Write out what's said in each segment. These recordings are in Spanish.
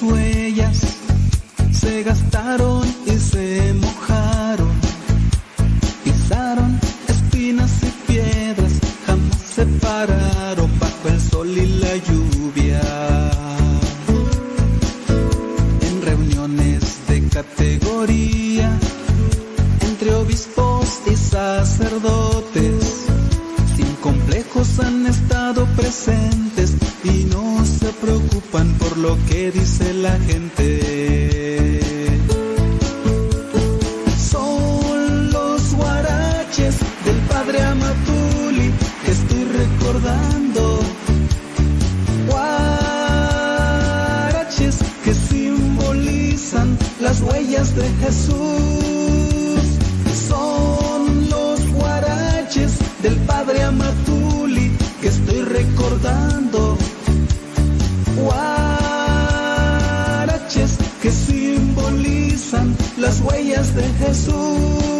las huellas se gastaron y se lo que dice la gente. Las huellas de Jesús.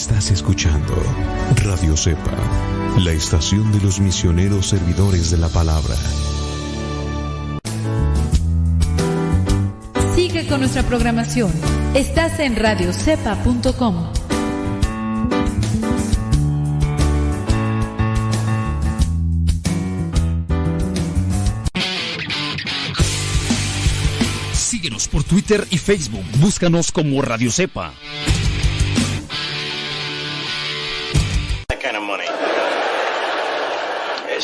Estás escuchando Radio Cepa, la estación de los misioneros servidores de la palabra. Sigue con nuestra programación. Estás en radiocepa.com. Síguenos por Twitter y Facebook. Búscanos como Radio Cepa.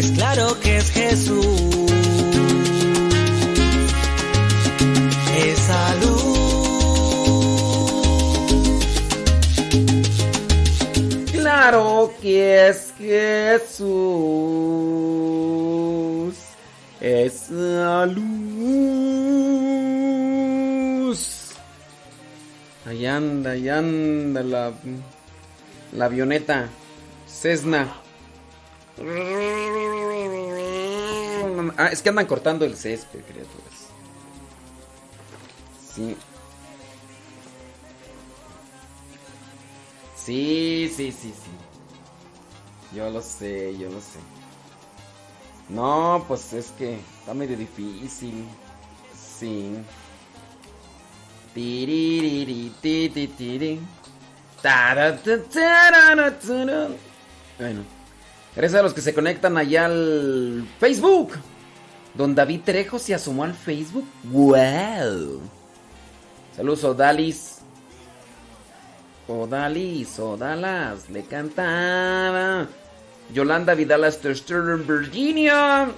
Es claro que es Jesús. Esa luz Claro que es Jesús. Esa luz. Ahí anda, ahí anda la, la avioneta. Cessna. Ah, es que andan cortando el césped, criaturas. Sí. Sí, sí, sí, sí. Yo lo sé, yo lo sé. No, pues es que está medio difícil. Sí. Bueno. Gracias a los que se conectan allá al Facebook. Don David Trejo se asomó al Facebook. ¡Wow! Saludos, Odalis. Odalis, Odalas, le cantaba. Yolanda Vidal hasta Virginia.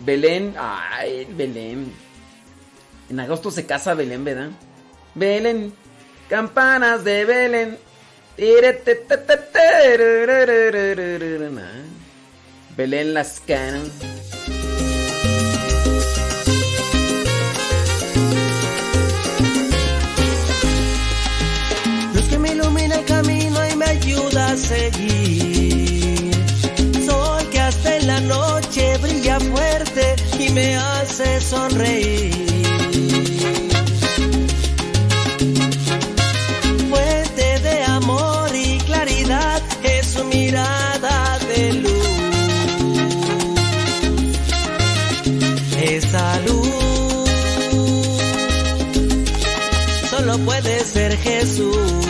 Belén, ay, Belén. En agosto se casa Belén, ¿verdad? Belén, campanas de Belén. Belén las canas. Luz que me ilumina el camino y me ayuda a seguir. Sol que hasta en la noche brilla fuerte y me hace sonreír. Jesús.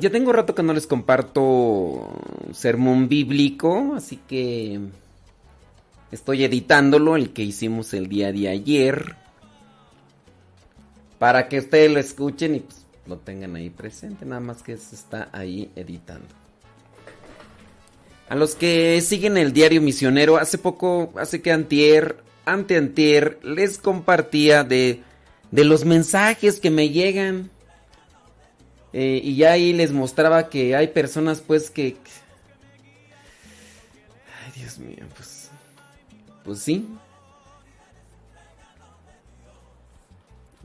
Yo tengo rato que no les comparto sermón bíblico, así que estoy editándolo, el que hicimos el día de ayer, para que ustedes lo escuchen y pues, lo tengan ahí presente, nada más que se está ahí editando. A los que siguen el diario misionero, hace poco, hace que antier, anteantier, les compartía de, de los mensajes que me llegan. Eh, y ya ahí les mostraba que hay personas pues que... Ay, Dios mío, pues... Pues sí.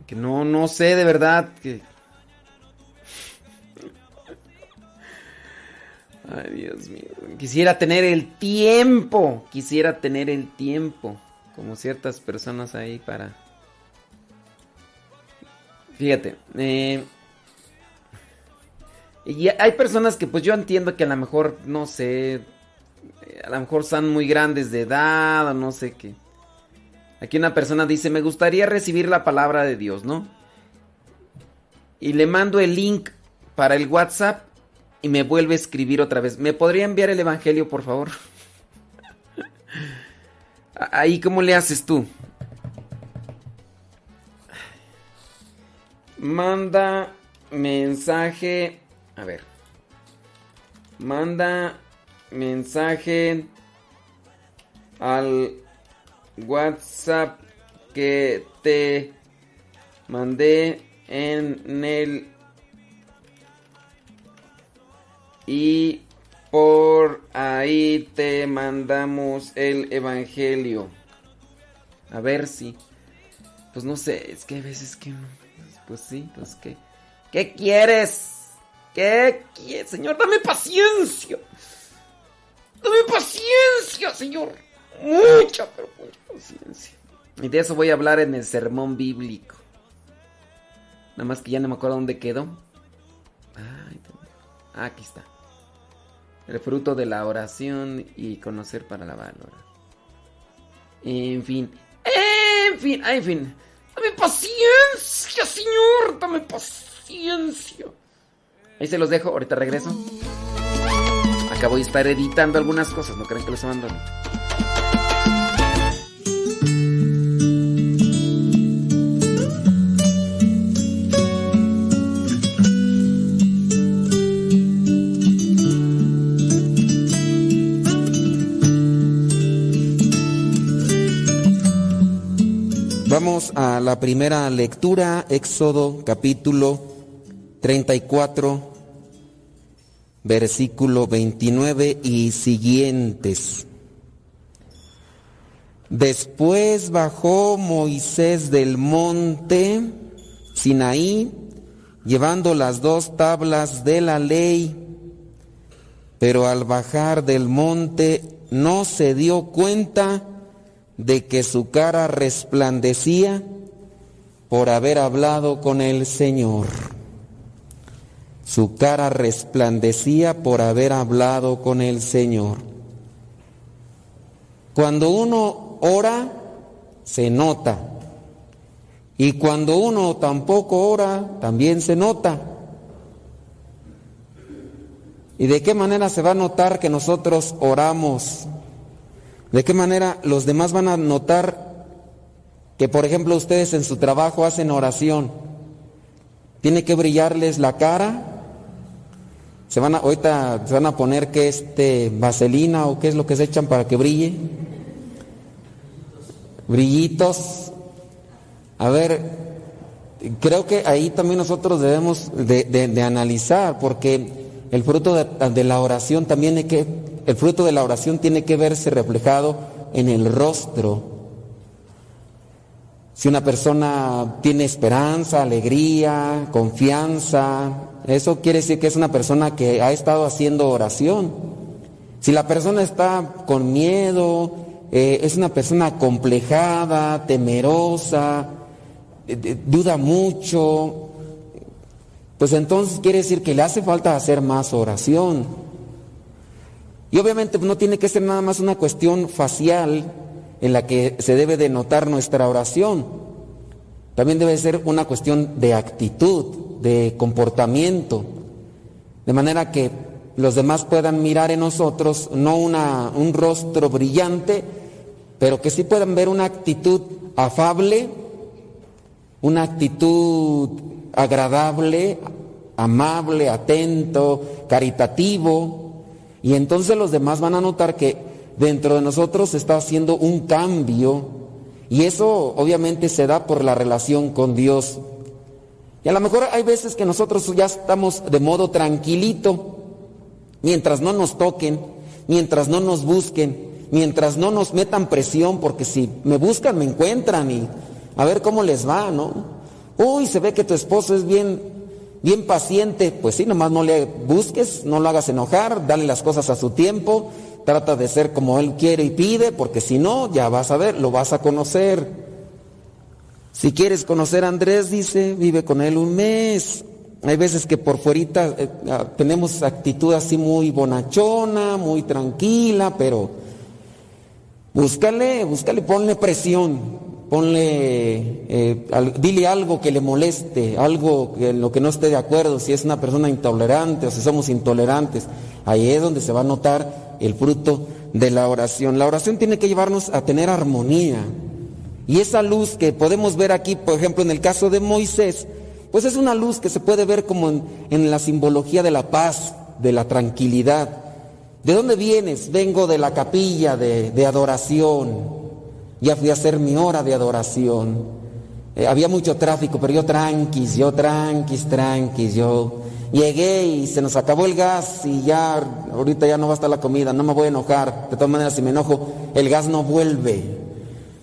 Que no, no sé de verdad que... Ay, Dios mío. Quisiera tener el tiempo. Quisiera tener el tiempo. Como ciertas personas ahí para... Fíjate. Eh, y hay personas que pues yo entiendo que a lo mejor, no sé, a lo mejor son muy grandes de edad o no sé qué. Aquí una persona dice, me gustaría recibir la palabra de Dios, ¿no? Y le mando el link para el WhatsApp y me vuelve a escribir otra vez. ¿Me podría enviar el Evangelio, por favor? Ahí, ¿cómo le haces tú? Manda mensaje. A ver. Manda mensaje al WhatsApp que te mandé en el y por ahí te mandamos el evangelio. A ver si pues no sé, es que hay veces que pues sí, pues que ¿qué quieres? ¿Qué quieres? Señor, dame paciencia. Dame paciencia, Señor. Mucha, pero mucha paciencia. Y de eso voy a hablar en el sermón bíblico. Nada más que ya no me acuerdo dónde quedó. Ah, aquí está. El fruto de la oración y conocer para la valora. En fin. En fin, en fin. Dame paciencia, Señor. Dame paciencia. Ahí se los dejo. Ahorita regreso. Acabo de estar editando algunas cosas. No creen que los abandono. Vamos a la primera lectura, Éxodo capítulo 34, versículo 29 y siguientes. Después bajó Moisés del monte Sinaí, llevando las dos tablas de la ley, pero al bajar del monte no se dio cuenta de que su cara resplandecía por haber hablado con el Señor. Su cara resplandecía por haber hablado con el Señor. Cuando uno ora, se nota. Y cuando uno tampoco ora, también se nota. ¿Y de qué manera se va a notar que nosotros oramos? ¿De qué manera los demás van a notar que, por ejemplo, ustedes en su trabajo hacen oración? ¿Tiene que brillarles la cara? ¿Se van a, ahorita se van a poner que este vaselina o qué es lo que se echan para que brille? Brillitos. A ver, creo que ahí también nosotros debemos de, analizar, porque el fruto de, de la oración también hay que el fruto de la oración tiene que verse reflejado en el rostro. Si una persona tiene esperanza, alegría, confianza, eso quiere decir que es una persona que ha estado haciendo oración. Si la persona está con miedo, eh, es una persona complejada, temerosa, eh, duda mucho, pues entonces quiere decir que le hace falta hacer más oración. Y obviamente no tiene que ser nada más una cuestión facial en la que se debe de notar nuestra oración. También debe ser una cuestión de actitud, de comportamiento, de manera que los demás puedan mirar en nosotros no una, un rostro brillante, pero que sí puedan ver una actitud afable, una actitud agradable, amable, atento, caritativo, y entonces los demás van a notar que dentro de nosotros se está haciendo un cambio y eso obviamente se da por la relación con Dios. Y a lo mejor hay veces que nosotros ya estamos de modo tranquilito, mientras no nos toquen, mientras no nos busquen, mientras no nos metan presión, porque si me buscan me encuentran y a ver cómo les va, ¿no? Uy, se ve que tu esposo es bien bien paciente, pues sí, nomás no le busques, no lo hagas enojar, dale las cosas a su tiempo, trata de ser como él quiere y pide, porque si no, ya vas a ver, lo vas a conocer. Si quieres conocer a Andrés, dice, vive con él un mes. Hay veces que por fuera eh, ah, tenemos actitud así muy bonachona, muy tranquila, pero búscale, búscale, ponle presión ponle, eh, dile algo que le moleste, algo en lo que no esté de acuerdo, si es una persona intolerante o si somos intolerantes. Ahí es donde se va a notar el fruto de la oración. La oración tiene que llevarnos a tener armonía. Y esa luz que podemos ver aquí, por ejemplo, en el caso de Moisés, pues es una luz que se puede ver como en, la simbología de la paz, de la tranquilidad. ¿De dónde vienes? Vengo de la capilla de, de adoración. Ya fui a hacer mi hora de adoración. Eh, había mucho tráfico, pero yo tranquis, yo tranquis, tranquis, yo llegué y se nos acabó el gas y ya, ahorita ya no va a estar la comida, no me voy a enojar. De todas maneras, si me enojo, el gas no vuelve.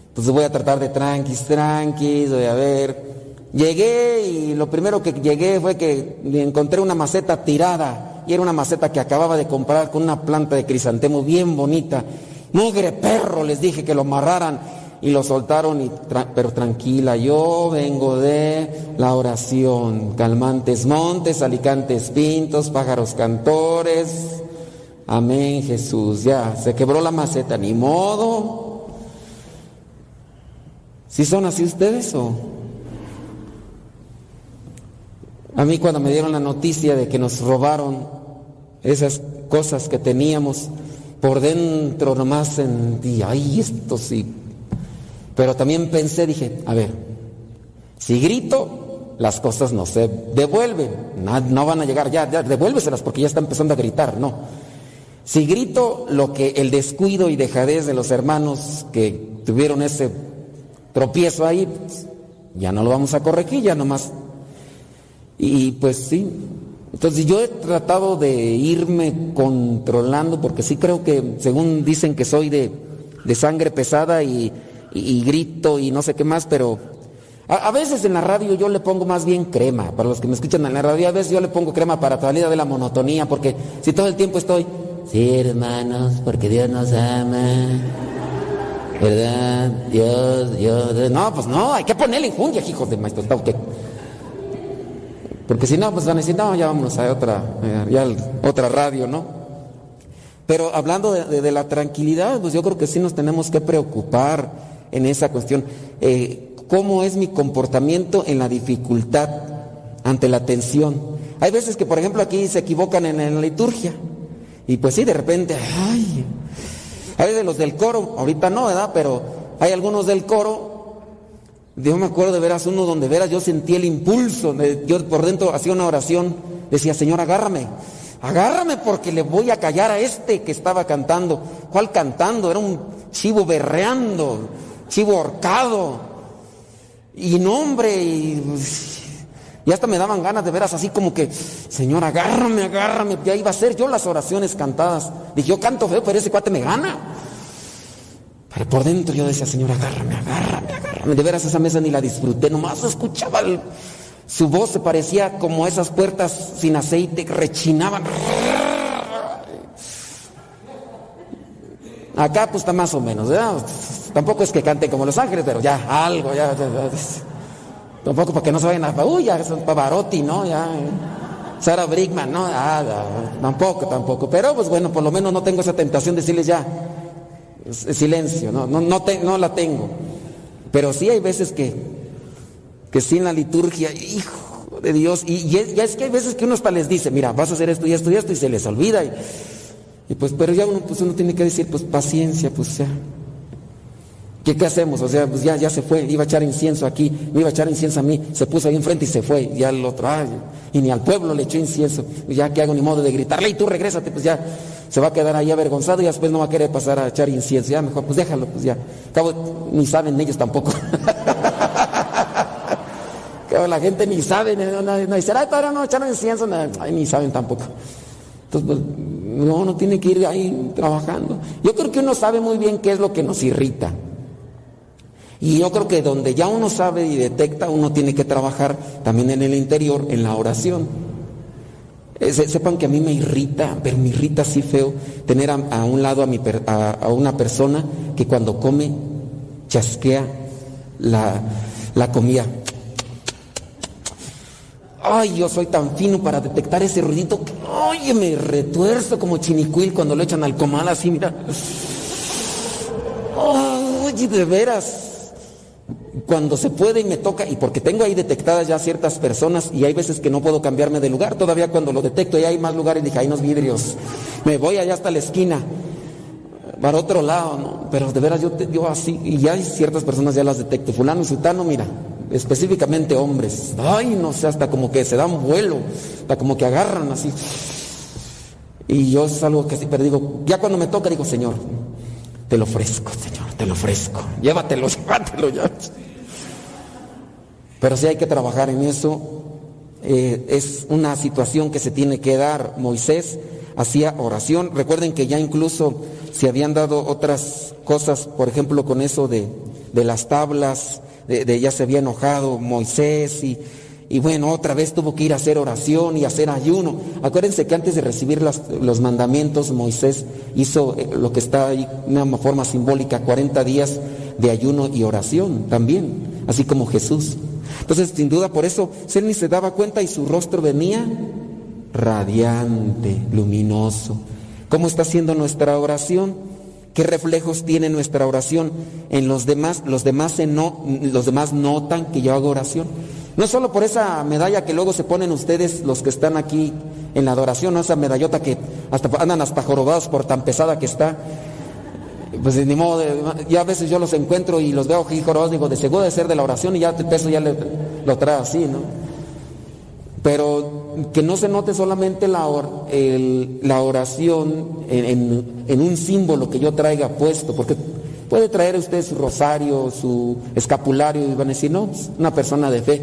Entonces voy a tratar de tranquis, tranquis, voy a ver. Llegué y lo primero que llegué fue que encontré una maceta tirada y era una maceta que acababa de comprar con una planta de crisantemo bien bonita. Mugre perro, les dije que lo amarraran y lo soltaron, pero tranquila, yo vengo de la oración, calmantes montes, alicantes pintos, pájaros cantores, amén Jesús, ya, se quebró la maceta, ni modo. ¿Si son así ustedes o? A mí cuando me dieron la noticia de que nos robaron esas cosas que teníamos, por dentro nomás sentí, ay, esto sí pero también pensé, dije, a ver, si grito, las cosas no se devuelven, no, van a llegar ya, ya, devuélveselas porque ya está empezando a gritar, no. Si grito lo que el descuido y dejadez de los hermanos que tuvieron ese tropiezo ahí, pues, ya no lo vamos a corregir, ya nomás. Y pues sí, entonces yo he tratado de irme controlando porque sí creo que según dicen que soy de, de sangre pesada y y, grito y no sé qué más, pero a, veces en la radio yo le pongo más bien crema, para los que me escuchan en la radio, a veces yo le pongo crema para salida de la monotonía, porque si todo el tiempo estoy, sí hermanos, porque Dios nos ama, ¿verdad? Dios, Dios, no, pues no, hay que ponerle injundia, hijos de maestro, porque si no, pues van a decir, no, ya vámonos a otra, eh, ya otra radio, ¿no? Pero hablando de, la tranquilidad, pues yo creo que sí nos tenemos que preocupar en esa cuestión. Eh, ¿Cómo es mi comportamiento en la dificultad ante la tensión? Hay veces que, por ejemplo, aquí se equivocan en, la liturgia. Y pues sí, de repente, ay, hay de los del coro, ahorita no, ¿verdad? Pero hay algunos del coro. Yo me acuerdo de veras uno donde veras yo sentí el impulso, yo por dentro hacía una oración, decía, Señor, agárrame, agárrame porque le voy a callar a este que estaba cantando. ¿Cuál cantando? Era un chivo berreando, chivo horcado. Y nombre, y, y hasta me daban ganas de veras así como que, Señor, agárrame, agárrame. Ya iba a ser yo las oraciones cantadas. Dije, yo canto feo, pero ese cuate me gana. Pero por dentro yo decía, Señor, agárrame, agárrame, agárrame. De veras esa mesa ni la disfruté, nomás escuchaba su voz se parecía como esas puertas sin aceite, rechinaban. Acá pues está más o menos, Tampoco es que cante como Los Ángeles, pero ya, algo, ya, Tampoco para que no se vayan a... Uy, ya son Pavarotti, ¿no? Ya... Sara Brigman, ¿no? Ah, tampoco, tampoco. Pero pues bueno, por lo menos no tengo esa tentación de decirles ya, silencio, no, no, no, la tengo. Pero sí hay veces que, que sin la liturgia, hijo de Dios, y, ya es que hay veces que uno hasta les dice, mira, vas a hacer esto y esto y esto, y se les olvida. Y, y pues, pero ya uno, pues uno tiene que decir, pues paciencia, pues ya. ¿Qué, ¿Qué hacemos? O sea, pues ya, ya se fue, iba a echar incienso aquí, me iba a echar incienso a mí, se puso ahí enfrente y se fue, y al otro, ay, y ni al pueblo le echó incienso, ya que hago ni modo de gritarle, y tú regrésate, pues ya se va a quedar ahí avergonzado y después no va a querer pasar a echar incienso, ya mejor, pues déjalo, pues ya. Cabo, ni saben ellos tampoco. la gente ni sabe, no, dice, ay, no echaron incienso, ni saben tampoco. Entonces, pues, no, uno tiene que ir ahí trabajando. Yo creo que uno sabe muy bien qué es lo que nos irrita. Y yo creo que donde ya uno sabe y detecta, uno tiene que trabajar también en el interior, en la oración. Eh, sepan que a mí me irrita, pero me irrita así feo tener a, un lado a, mi, a, una persona que cuando come chasquea la, la comida. Ay, yo soy tan fino para detectar ese ruidito que, oye, me retuerzo como chinicuil cuando lo echan al comal así, mira. Oye, de veras. Cuando se puede y me toca, y porque tengo ahí detectadas ya ciertas personas y hay veces que no puedo cambiarme de lugar, todavía cuando lo detecto y hay más lugares, dije, hay unos vidrios, me voy allá hasta la esquina, para otro lado, ¿no? Pero de veras yo, yo así, y ya hay ciertas personas ya las detecto, fulano, sultano, mira, específicamente hombres. Ay, no sé, hasta como que se dan vuelo, hasta como que agarran así. Y yo es algo que sí, pero digo, ya cuando me toca, digo, Señor, te lo ofrezco, Señor, te lo ofrezco. Llévatelo, llévatelo ya. Pero sí hay que trabajar en eso. Eh, es una situación que se tiene que dar. Moisés hacía oración. Recuerden que ya incluso se habían dado otras cosas, por ejemplo, con eso de, de las tablas, de, ya se había enojado Moisés y, y, bueno, otra vez tuvo que ir a hacer oración y hacer ayuno. Acuérdense que antes de recibir los mandamientos, Moisés hizo eh, lo que está ahí, una forma simbólica, 40 días de ayuno y oración también, así como Jesús. Entonces, sin duda, por eso, él ni se daba cuenta y su rostro venía radiante, luminoso. ¿Cómo está haciendo nuestra oración? ¿Qué reflejos tiene nuestra oración en los demás? Los demás, se no, los demás notan que yo hago oración. No solo por esa medalla que luego se ponen ustedes, los que están aquí en la adoración, esa medallota que hasta andan hasta jorobados por tan pesada que está. Pues ni modo, ya a veces yo los encuentro y los veo jorobados, digo, de seguro de ser de la oración y ya el peso ya lo trae así, ¿no? Pero que no se note solamente la, la oración en, un símbolo que yo traiga puesto, porque puede traer usted su rosario, su escapulario y van a decir, no, una persona de fe.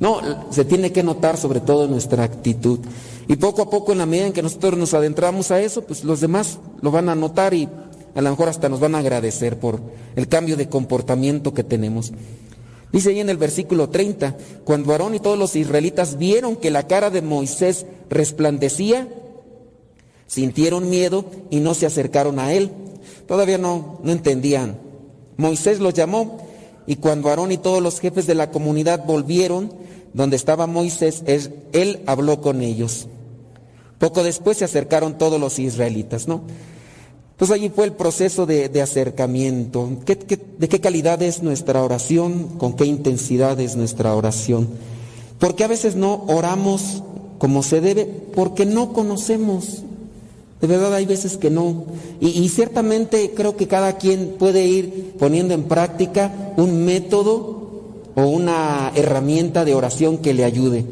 No, se tiene que notar sobre todo nuestra actitud. Y poco a poco en la medida en que nosotros nos adentramos a eso, pues los demás lo van a notar y a lo mejor hasta nos van a agradecer por el cambio de comportamiento que tenemos. Dice ahí en el versículo 30, cuando Aarón y todos los israelitas vieron que la cara de Moisés resplandecía, sintieron miedo y no se acercaron a él. Todavía no, no entendían. Moisés los llamó y cuando Aarón y todos los jefes de la comunidad volvieron donde estaba Moisés, él, habló con ellos. Poco después se acercaron todos los israelitas, ¿no? Entonces allí fue el proceso de, acercamiento. de qué calidad es nuestra oración? ¿Con qué intensidad es nuestra oración? Porque a veces no oramos como se debe porque no conocemos. De verdad hay veces que no. Y, y, ciertamente creo que cada quien puede ir poniendo en práctica un método o una herramienta de oración que le ayude.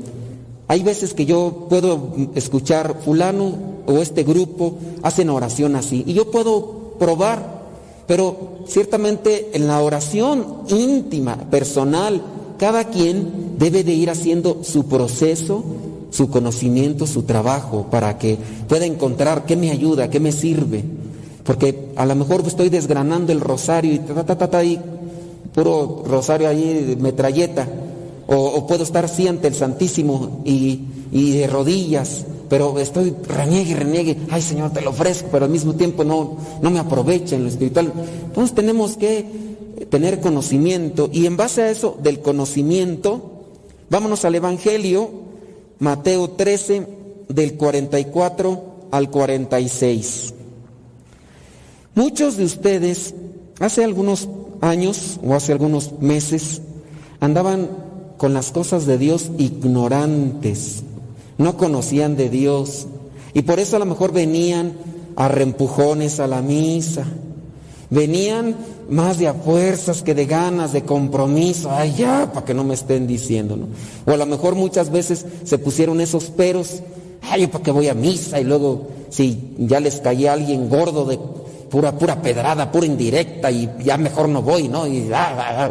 Hay veces que yo puedo escuchar fulano o este grupo hacen oración así. Y yo puedo probar, pero ciertamente en la oración íntima, personal, cada quien debe de ir haciendo su proceso, su conocimiento, su trabajo, para que pueda encontrar qué me ayuda, qué me sirve. Porque a lo mejor estoy desgranando el rosario y ta, ta, ta, ta, ahí, puro rosario ahí, metralleta. O, o, puedo estar así ante el Santísimo y, y de rodillas pero estoy reniegue, reniegue, ay Señor, te lo ofrezco, pero al mismo tiempo no, no me aprovecha en lo espiritual. Entonces tenemos que tener conocimiento y en base a eso del conocimiento, vámonos al Evangelio, Mateo 13, del 44 al 46. Muchos de ustedes hace algunos años o hace algunos meses andaban con las cosas de Dios ignorantes no conocían de Dios y por eso a lo mejor venían a reempujones a la misa, venían más de a fuerzas que de ganas, de compromiso, ay ya, para que no me estén diciendo, ¿no? O a lo mejor muchas veces se pusieron esos peros, ay, ¿para qué voy a misa? Y luego, si ya les caía alguien gordo de pura, pura pedrada, pura indirecta, y ya mejor no voy, ¿no? Y ah, ah, ah,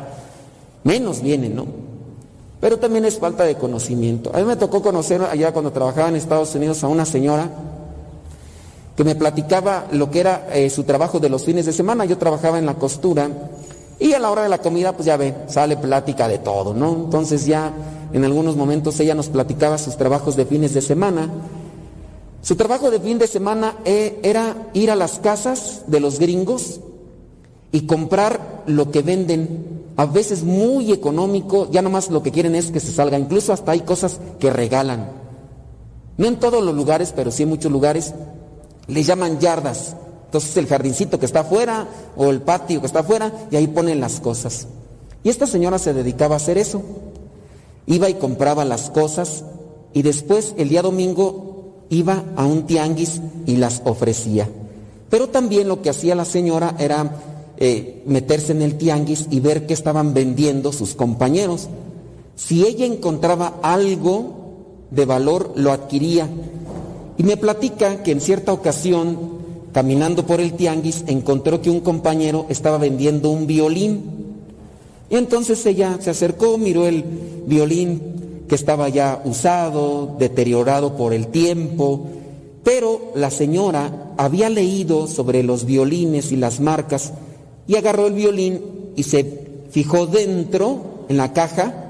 menos vienen, ¿no? Pero también es falta de conocimiento. A mí me tocó conocer allá cuando trabajaba en Estados Unidos a una señora que me platicaba lo que era eh, su trabajo de los fines de semana. Yo trabajaba en la costura y a la hora de la comida, pues ya ve, sale plática de todo, ¿no? Entonces ya en algunos momentos ella nos platicaba sus trabajos de fines de semana. Su trabajo de fin de semana eh, era ir a las casas de los gringos y comprar lo que venden a veces muy económico, ya nomás lo que quieren es que se salga, incluso hasta hay cosas que regalan. No en todos los lugares, pero sí en muchos lugares, le llaman yardas. Entonces el jardincito que está afuera o el patio que está afuera y ahí ponen las cosas. Y esta señora se dedicaba a hacer eso. Iba y compraba las cosas y después el día domingo iba a un tianguis y las ofrecía. Pero también lo que hacía la señora era eh, meterse en el tianguis y ver qué estaban vendiendo sus compañeros. si ella encontraba algo de valor, lo adquiría. Y me platica que en cierta ocasión, caminando por el tianguis, encontró que un compañero estaba vendiendo un violín. Y entonces ella se acercó, miró el violín que estaba ya usado, deteriorado por el tiempo, pero la señora había leído sobre los violines y las marcas y agarró el violín y se fijó dentro, en la caja,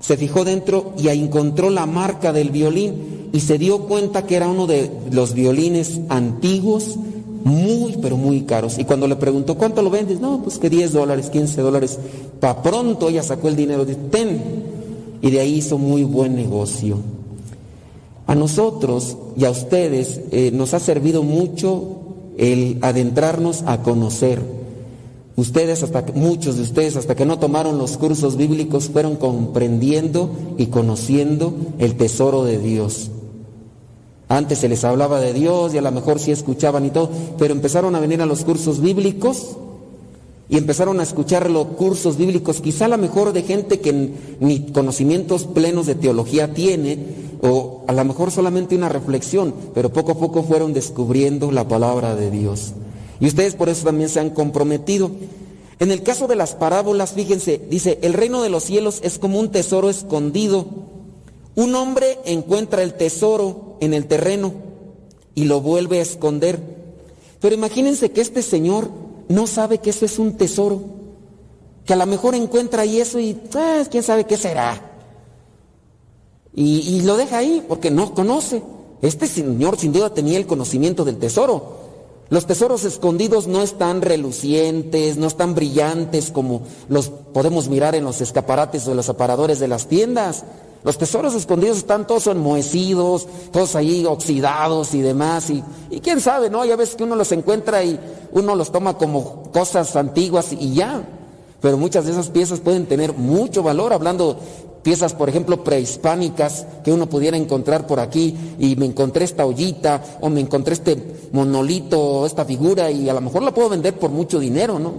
se fijó dentro y encontró la marca del violín y se dio cuenta que era uno de los violines antiguos, muy, pero muy caros. Y cuando le preguntó, ¿cuánto lo vendes? No, pues que 10 dólares, 15 dólares. Pa' pronto ella sacó el dinero, de ten. Y de ahí hizo muy buen negocio. A nosotros y a ustedes eh, nos ha servido mucho el adentrarnos a conocer Ustedes, hasta muchos de ustedes, hasta que no tomaron los cursos bíblicos, fueron comprendiendo y conociendo el tesoro de Dios. Antes se les hablaba de Dios y a lo mejor sí escuchaban y todo, pero empezaron a venir a los cursos bíblicos y empezaron a escuchar los cursos bíblicos, quizá a lo mejor de gente que ni conocimientos plenos de teología tiene, o a lo mejor solamente una reflexión, pero poco a poco fueron descubriendo la palabra de Dios. Y ustedes por eso también se han comprometido. En el caso de las parábolas, fíjense, dice, el reino de los cielos es como un tesoro escondido. Un hombre encuentra el tesoro en el terreno y lo vuelve a esconder. Pero imagínense que este señor no sabe que eso es un tesoro, que a lo mejor encuentra ahí eso y ah, quién sabe qué será. Y, y lo deja ahí porque no conoce. Este señor sin duda tenía el conocimiento del tesoro. Los tesoros escondidos no están relucientes, no están brillantes como los podemos mirar en los escaparates o los aparadores de las tiendas. Los tesoros escondidos están todos enmohecidos, todos ahí oxidados y demás. Y, quién sabe, ¿no? Ya ves que uno los encuentra y uno los toma como cosas antiguas y ya. Pero muchas de esas piezas pueden tener mucho valor, hablando piezas, por ejemplo, prehispánicas que uno pudiera encontrar por aquí y me encontré esta ollita o me encontré este monolito o esta figura y a lo mejor la puedo vender por mucho dinero, ¿no?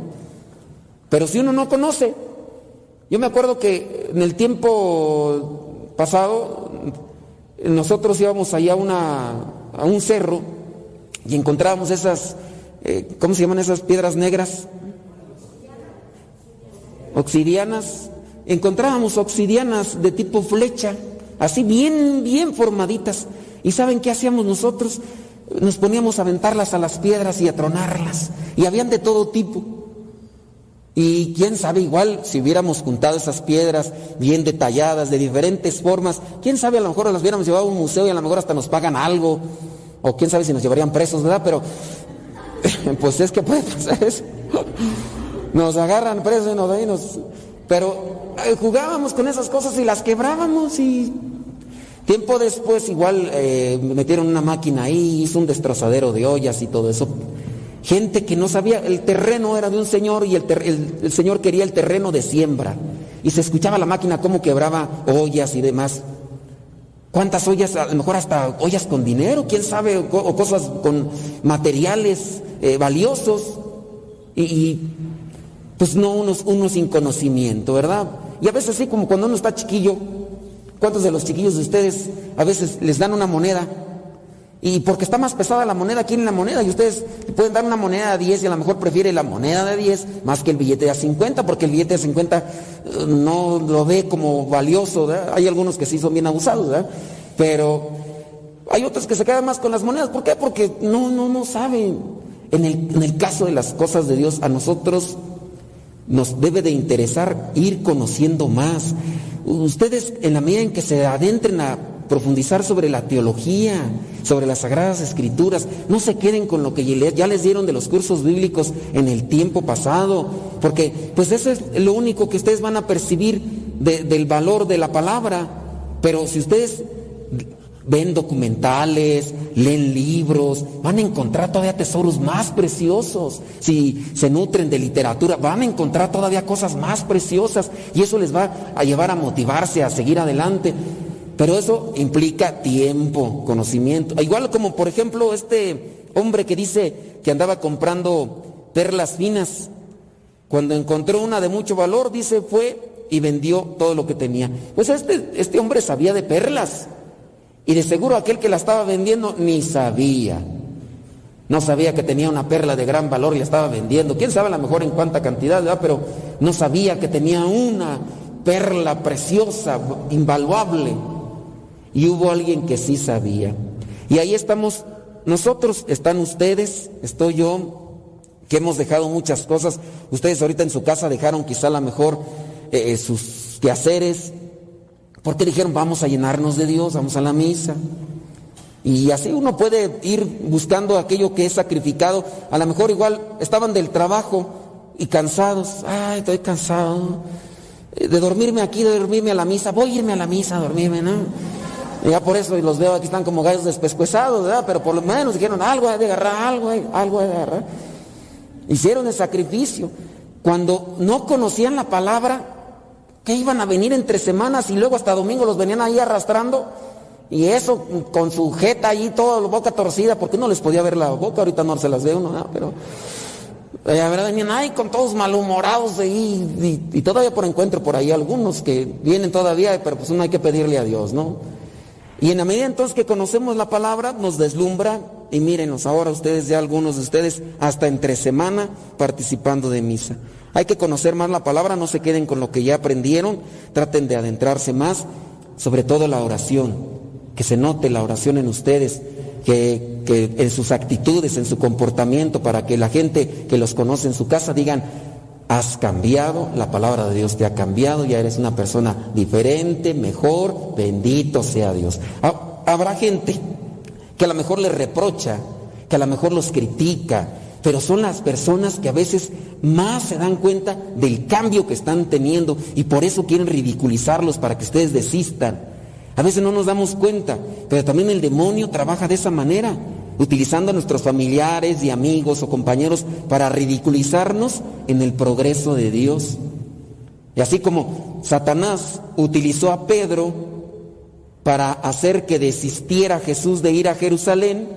Pero si uno no conoce, yo me acuerdo que en el tiempo pasado nosotros íbamos allá a, una, a un cerro y encontrábamos esas, eh, ¿cómo se llaman esas piedras negras? Obsidianas encontrábamos obsidianas de tipo flecha, así bien, bien formaditas. ¿Y saben qué hacíamos nosotros? Nos poníamos a aventarlas a las piedras y a tronarlas. Y habían de todo tipo. Y quién sabe, igual si hubiéramos juntado esas piedras bien detalladas, de diferentes formas, quién sabe, a lo mejor las hubiéramos llevado a un museo y a lo mejor hasta nos pagan algo. O quién sabe si nos llevarían presos, ¿verdad? Pero, pues es que puede pasar eso. Nos agarran presos y nos, nos pero jugábamos con esas cosas y las quebrábamos y tiempo después igual eh, metieron una máquina ahí, hizo un destrozadero de ollas y todo eso. Gente que no sabía, el terreno era de un señor y el, señor quería el terreno de siembra. Y se escuchaba la máquina cómo quebraba ollas y demás. ¿Cuántas ollas? A lo mejor hasta ollas con dinero, quién sabe, o, cosas con materiales eh, valiosos. y pues no unos, unos sin conocimiento, ¿verdad? Y a veces así como cuando uno está chiquillo, ¿cuántos de los chiquillos de ustedes a veces les dan una moneda? Y porque está más pesada la moneda, quieren la moneda y ustedes pueden dar una moneda de 10 y a lo mejor prefiere la moneda de 10 más que el billete de 50 porque el billete de 50 eh, no lo ve como valioso. Hay algunos que sí son bien abusados. Pero hay otros que se quedan más con las monedas, ¿por qué? Porque no, no, no saben. En el, en el caso de las cosas de Dios, a nosotros nos debe de interesar ir conociendo más. Ustedes, en la medida en que se adentren a profundizar sobre la teología, sobre las sagradas escrituras, no se queden con lo que ya les dieron de los cursos bíblicos en el tiempo pasado, porque pues eso es lo único que ustedes van a percibir del valor de la palabra. Pero si ustedes ven documentales, leen libros, van a encontrar todavía tesoros más preciosos. Si se nutren de literatura, van a encontrar todavía cosas más preciosas y eso les va a llevar a motivarse, a seguir adelante. Pero eso implica tiempo, conocimiento. Igual como por ejemplo este hombre que dice que andaba comprando perlas finas. Cuando encontró una de mucho valor, dice, fue y vendió todo lo que tenía. Pues este, este hombre sabía de perlas. Y de seguro aquel que la estaba vendiendo ni sabía. No sabía que tenía una perla de gran valor y la estaba vendiendo. Quién sabe a lo mejor en cuánta cantidad, ¿verdad? Pero no sabía que tenía una perla preciosa, invaluable. Y hubo alguien que sí sabía. Y ahí estamos nosotros, están ustedes, estoy yo, que hemos dejado muchas cosas. Ustedes ahorita en su casa dejaron quizá a lo mejor eh, eh, sus quehaceres, porque dijeron, vamos a llenarnos de Dios, vamos a la misa. Y así uno puede ir buscando aquello que es sacrificado. A lo mejor igual estaban del trabajo y cansados. Ay, estoy cansado de dormirme aquí, de dormirme a la misa. Voy a irme a la misa a dormirme, ¿no? ya por eso los veo aquí están como gallos despescuezados, ¿verdad? Pero por lo menos dijeron algo de agarrar, algo, algo de agarrar. Hicieron el sacrificio. Cuando no conocían la palabra, que iban a venir entre semanas y luego hasta domingo los venían ahí arrastrando. Y eso con su jeta ahí, toda la boca torcida, porque no les podía ver la boca, ahorita no se las ve uno, ¿no? pero eh, la verdad venían ahí con todos malhumorados ahí, y, y, todavía por encuentro por ahí algunos que vienen todavía, pero pues uno hay que pedirle a Dios, ¿no? Y en la medida entonces que conocemos la palabra, nos deslumbra y mírenos ahora ustedes, ya algunos de ustedes, hasta entre semana participando de misa. Hay que conocer más la palabra, no se queden con lo que ya aprendieron, traten de adentrarse más, sobre todo la oración, que se note la oración en ustedes, que, en sus actitudes, en su comportamiento, para que la gente que los conoce en su casa digan, has cambiado, la palabra de Dios te ha cambiado, ya eres una persona diferente, mejor, bendito sea Dios. Habrá gente que a lo mejor les reprocha, que a lo mejor los critica, pero son las personas que a veces más se dan cuenta del cambio que están teniendo y por eso quieren ridiculizarlos para que ustedes desistan. A veces no nos damos cuenta, pero también el demonio trabaja de esa manera utilizando a nuestros familiares y amigos o compañeros para ridiculizarnos en el progreso de Dios. Y así como Satanás utilizó a Pedro para hacer que desistiera Jesús de ir a Jerusalén,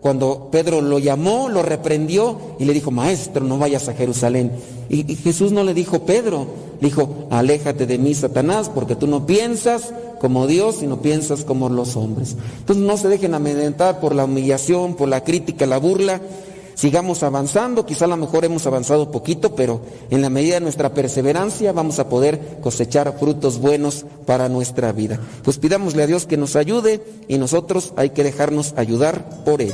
cuando Pedro lo llamó, lo reprendió y le dijo, maestro, no vayas a Jerusalén. Y, Jesús no le dijo, Pedro, le dijo, aléjate de mí, Satanás, porque tú no piensas como Dios y no piensas como los hombres. Entonces no se dejen amedrentar por la humillación, por la crítica, la burla. Sigamos avanzando, quizá a lo mejor hemos avanzado poquito, pero en la medida de nuestra perseverancia vamos a poder cosechar frutos buenos para nuestra vida. Pues pidámosle a Dios que nos ayude y nosotros hay que dejarnos ayudar por Él.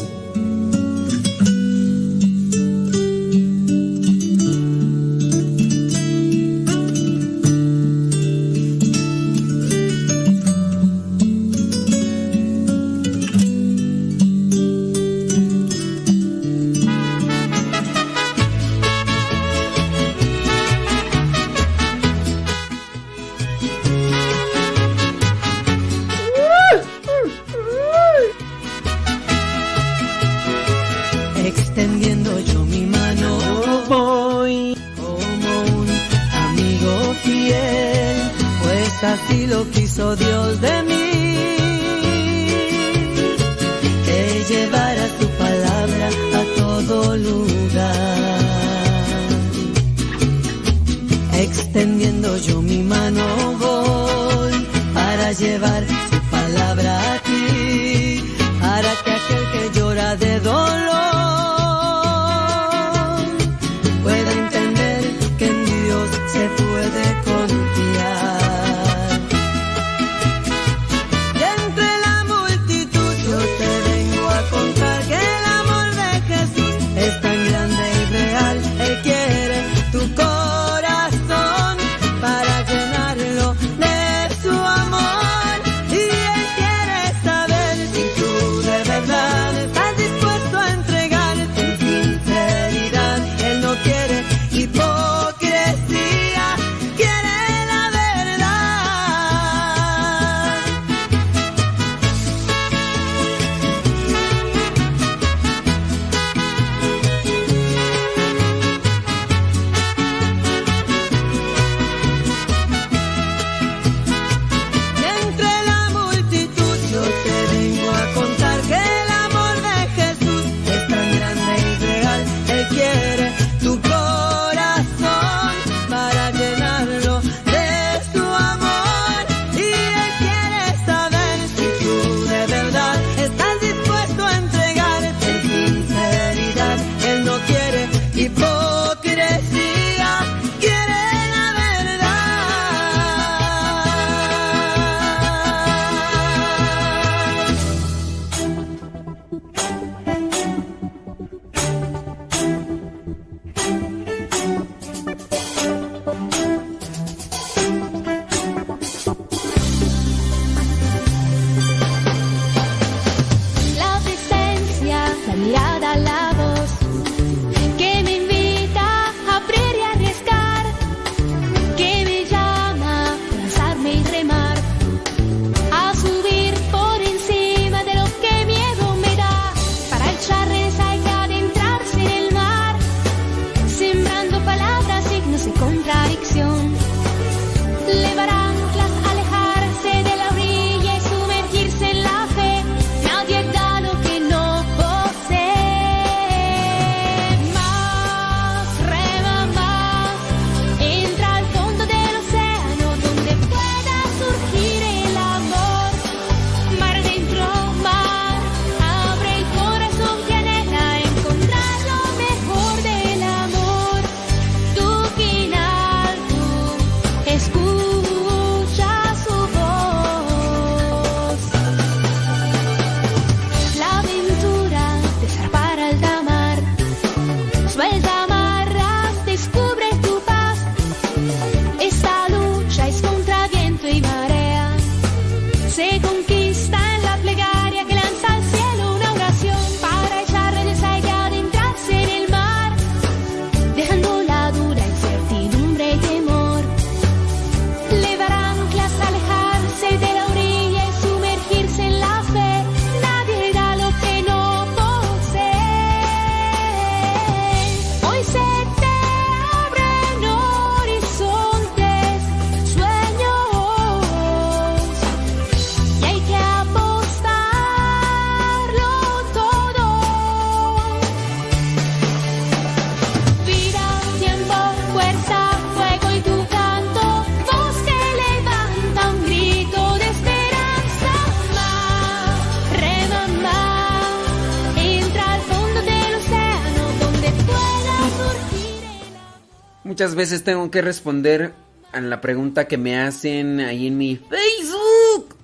Muchas veces tengo que responder a la pregunta que me hacen ahí en mi Facebook.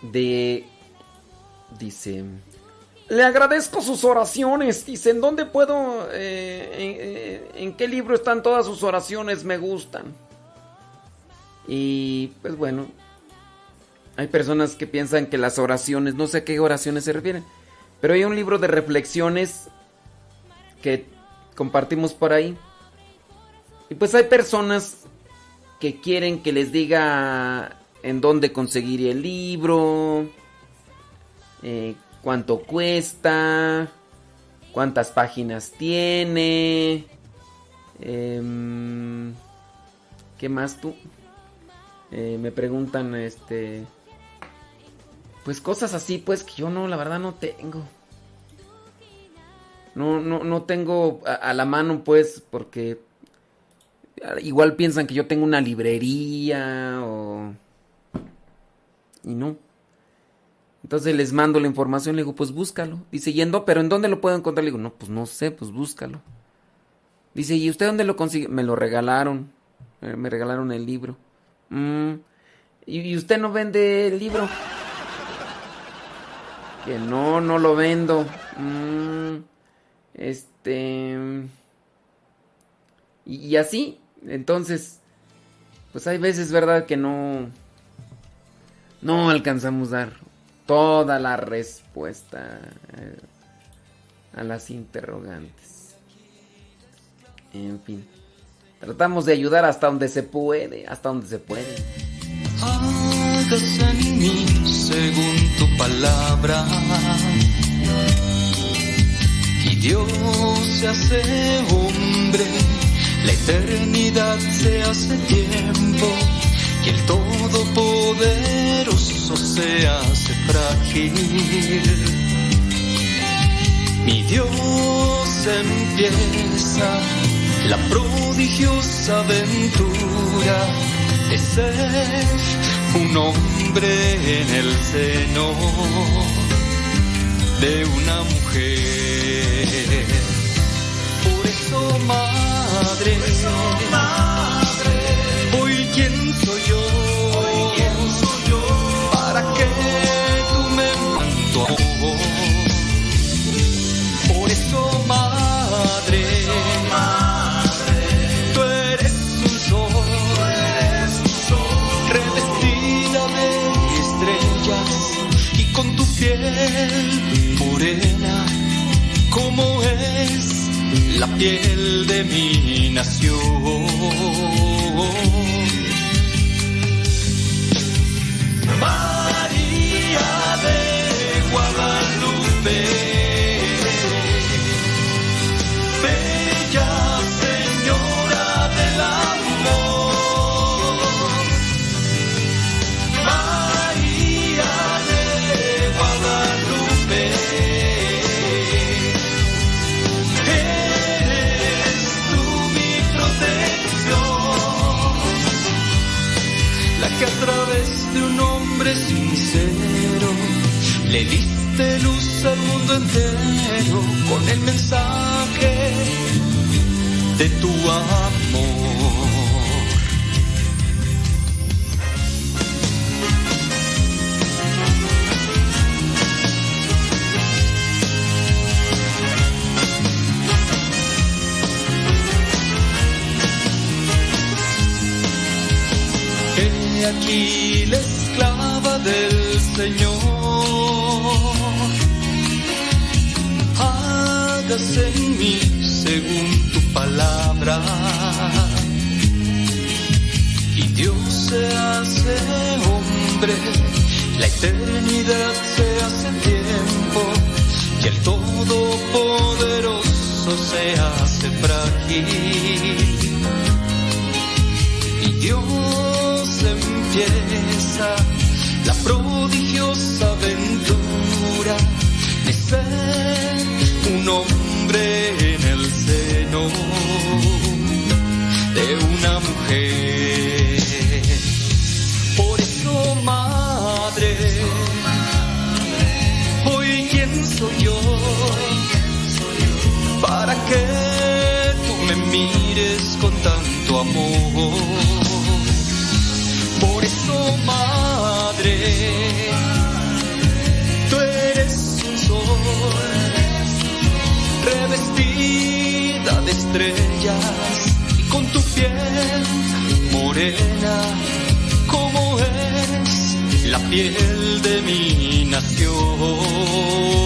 De... Dice... Le agradezco sus oraciones. Dice, ¿en dónde puedo... Eh, en, qué libro están todas sus oraciones? Me gustan. Y pues bueno, hay personas que piensan que las oraciones, no sé a qué oraciones se refieren, pero hay un libro de reflexiones que compartimos por ahí y pues hay personas que quieren que les diga en dónde conseguir el libro, eh, cuánto cuesta, cuántas páginas tiene, em, ¿qué más tú? Eh, me preguntan, este, pues cosas así, pues que yo no, la verdad no tengo. No, no, no tengo a la mano, pues, porque Igual piensan que yo tengo una librería o... Y no. Entonces les mando la información, le digo, pues búscalo. Dice, yendo, pero ¿en dónde lo puedo encontrar? Le digo, no, pues no sé, pues búscalo. Dice, ¿y usted dónde lo consigue? Me lo regalaron. Eh, me regalaron el libro. Mm, ¿Y usted no vende el libro? Que no, no lo vendo. Mm, este... y así, entonces, pues hay veces, ¿verdad? Que no... No alcanzamos a dar toda la respuesta eh, a las interrogantes. En fin. Tratamos de ayudar hasta donde se puede, hasta donde se puede. Hágase en mí según tu palabra. Y Dios se hace hombre la eternidad se hace tiempo y el Todopoderoso se hace frágil. Mi Dios empieza la prodigiosa aventura de ser un hombre en el seno de una mujer. Por eso más madre. Hoy quién soy yo. Para que tú me manto. Por eso madre. Tú eres un sol. Revestida de estrellas y con tu piel la piel de mi nación. Le diste luz al mundo entero con el mensaje de tu amor. aquí la esclava del Señor, en mí según tu palabra. Y Dios se hace hombre, la eternidad se hace tiempo, y el Todopoderoso se hace frágil. Y Dios empieza la prodigiosa aventura de ser un hombre seno estrellas y con tu piel morena como es la piel de mi nación.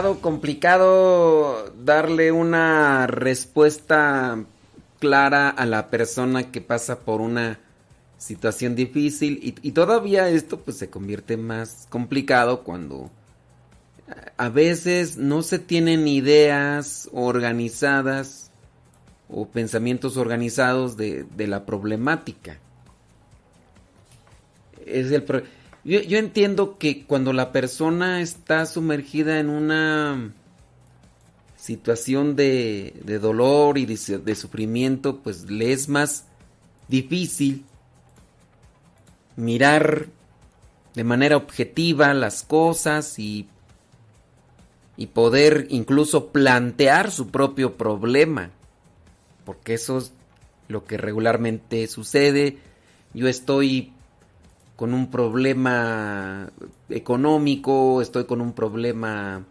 Complicado, darle una respuesta clara a la persona que pasa por una situación difícil y, todavía esto pues se convierte más complicado cuando a veces no se tienen ideas organizadas o pensamientos organizados de, de la problemática. Es el pro- yo, entiendo que cuando la persona está sumergida en una situación de, de dolor y de, de sufrimiento, pues le es más difícil mirar de manera objetiva las cosas y, y poder incluso plantear su propio problema. Porque eso es lo que regularmente sucede. Yo estoy con un problema económico, estoy con un problema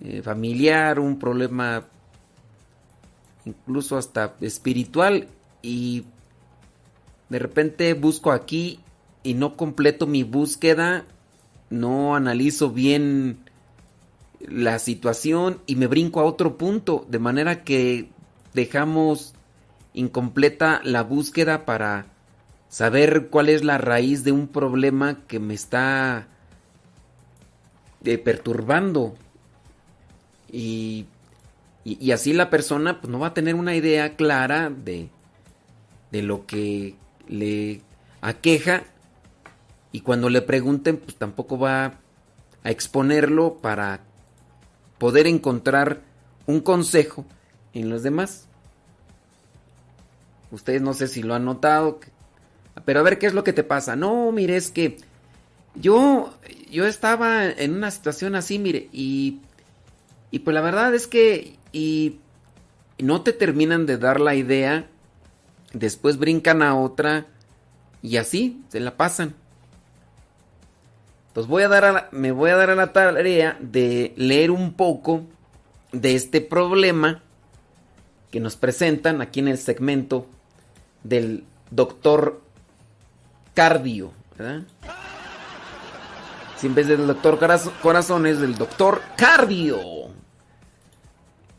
eh, familiar, un problema incluso hasta espiritual y de repente busco aquí y no completo mi búsqueda, no analizo bien la situación y me brinco a otro punto, de manera que dejamos incompleta la búsqueda para saber cuál es la raíz de un problema que me está eh, perturbando. Y, y- así la persona pues, no va a tener una idea clara de, de lo que le aqueja. Y cuando le pregunten, pues tampoco va a exponerlo para poder encontrar un consejo en los demás. Ustedes no sé si lo han notado, pero a ver qué es lo que te pasa. No, mire, es que yo yo estaba en una situación así, mire, y y pues la verdad es que y no te terminan de dar la idea, después brincan a otra y así se la pasan. Entonces voy a dar me voy a dar a la tarea de leer un poco de este problema que nos presentan aquí en el segmento del doctor cardio, ¿verdad? Si en vez del doctor Coraz- corazón es del doctor cardio.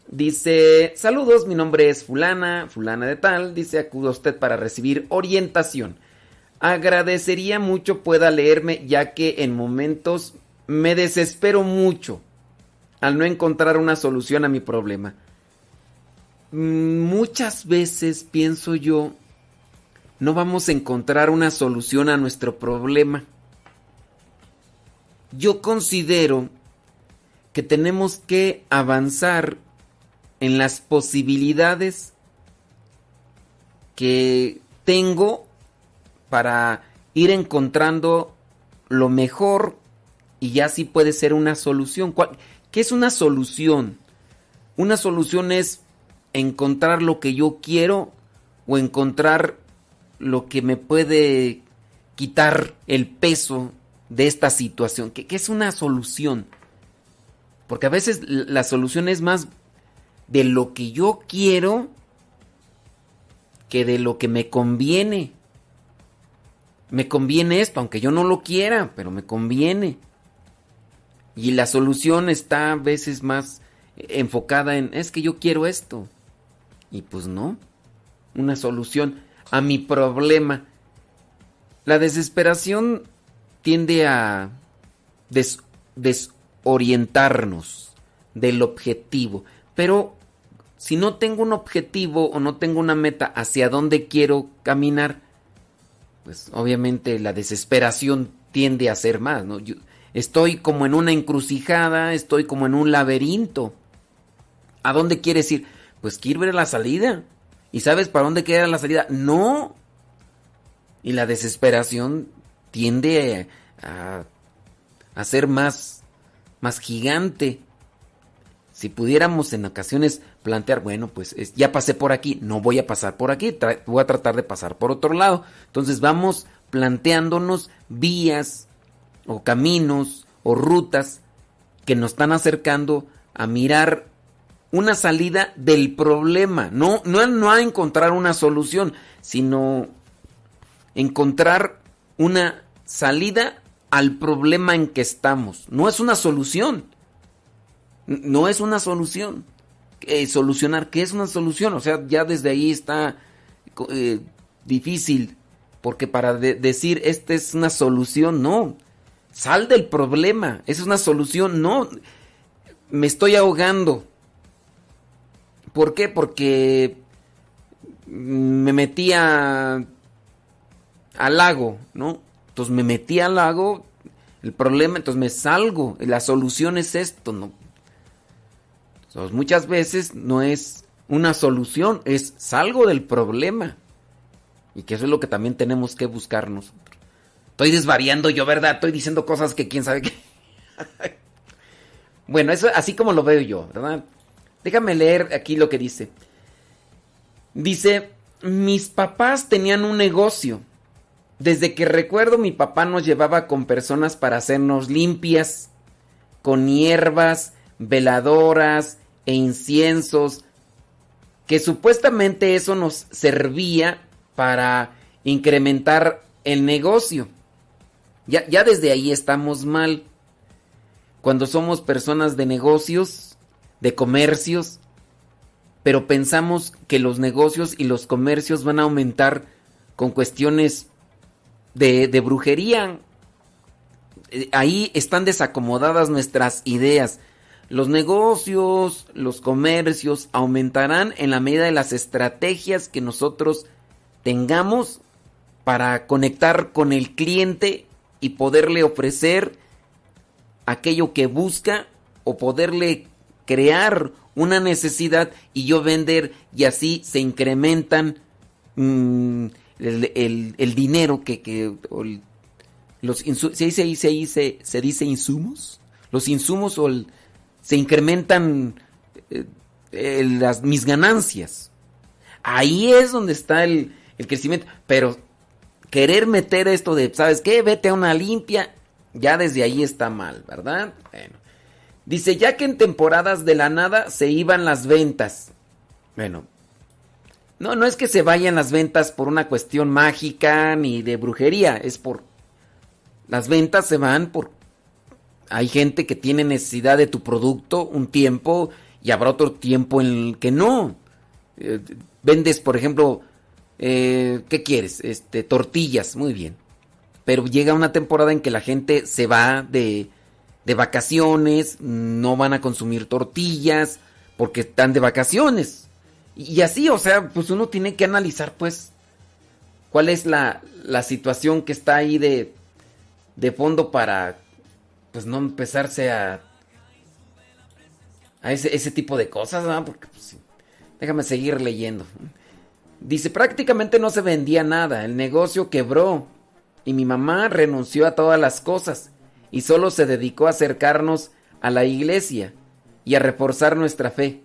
Dice, saludos, mi nombre es fulana, fulana de tal. Dice, acudo a usted para recibir orientación. Agradecería mucho pueda leerme ya que en momentos me desespero mucho al no encontrar una solución a mi problema. Mm, Muchas veces pienso yo, no vamos a encontrar una solución a nuestro problema. Yo considero que tenemos que avanzar en las posibilidades que tengo para ir encontrando lo mejor y ya sí puede ser una solución. ¿Cuál- ¿Qué es una solución? Una solución es encontrar lo que yo quiero o encontrar lo que me puede quitar el peso de esta situación. ¿Qué, qué es una solución? Porque a veces la solución es más de lo que yo quiero que de lo que me conviene. Me conviene esto, aunque yo no lo quiera, pero me conviene. Y la solución está a veces más enfocada en, es que yo quiero esto. Y pues no, una solución a mi problema. La desesperación tiende a des- desorientarnos del objetivo. Pero si no tengo un objetivo o no tengo una meta hacia dónde quiero caminar, pues obviamente la desesperación tiende a ser más, ¿no? Yo estoy como en una encrucijada, estoy como en un laberinto. ¿A dónde quieres ir? Pues quiero ver la salida. ¿Y sabes para dónde queda la salida? No. Y la desesperación tiende a, ser más, más gigante. Si pudiéramos en ocasiones plantear, bueno, pues es- ya pasé por aquí, no voy a pasar por aquí, voy a tratar de pasar por otro lado. Entonces vamos planteándonos vías o caminos o rutas que nos están acercando a mirar una salida del problema, no, no, no a encontrar una solución, sino encontrar una salida al problema en que estamos. No es una solución. No es una solución. Eh, solucionar, ¿qué es una solución? O sea, ya desde ahí está eh, difícil. Porque para de- decir esta es una solución, no. Sal del problema. Esa es una solución, no. Me estoy ahogando. ¿Por qué? Porque me metí a- al lago, ¿no? Entonces me metí al lago, el problema, entonces me salgo. La solución es esto, ¿no? Entonces, muchas veces no es una solución, es salgo del problema. Y que eso es lo que también tenemos que buscar nosotros. Estoy desvariando yo, ¿verdad? Estoy diciendo cosas que quién sabe qué. bueno, eso así como lo veo yo, ¿verdad? Déjame leer aquí lo que dice. Dice, mis papás tenían un negocio. Desde que recuerdo mi papá nos llevaba con personas para hacernos limpias, con hierbas, veladoras e inciensos, que supuestamente eso nos servía para incrementar el negocio. Ya, ya desde ahí estamos mal. Cuando somos personas de negocios, de comercios, pero pensamos que los negocios y los comercios van a aumentar con cuestiones de, de brujería. Eh, Ahí están desacomodadas nuestras ideas. Los negocios, los comercios aumentarán en la medida de las estrategias que nosotros tengamos para conectar con el cliente y poderle ofrecer aquello que busca o poderle crear una necesidad y yo vender y así se incrementan mm, el, el- dinero que, que el- los ¿se dice, se, dice, se dice insumos los insumos o se incrementan eh, eh, las mis ganancias ahí es donde está el, el crecimiento pero querer meter esto de sabes qué vete a una limpia Ya desde ahí está mal, ¿verdad? Bueno. Dice, ya que en temporadas de la nada se iban las ventas. Bueno. No, no es que se vayan las ventas por una cuestión mágica ni de brujería, es por... Las ventas se van por... Hay gente que tiene necesidad de tu producto un tiempo y habrá otro tiempo en el que no. Eh, vendes, por ejemplo, eh, ¿qué quieres? Este, tortillas, muy bien. Pero llega una temporada en que la gente se va de, de vacaciones, no van a consumir tortillas porque están de vacaciones. Y así, o sea, pues uno tiene que analizar, pues, cuál es la, la situación que está ahí de, de fondo para, pues, no empezarse a, a ese, ese tipo de cosas, ¿no? Porque, pues, déjame seguir leyendo. Dice, prácticamente no se vendía nada, el negocio quebró y mi mamá renunció a todas las cosas y solo se dedicó a acercarnos a la iglesia y a reforzar nuestra fe.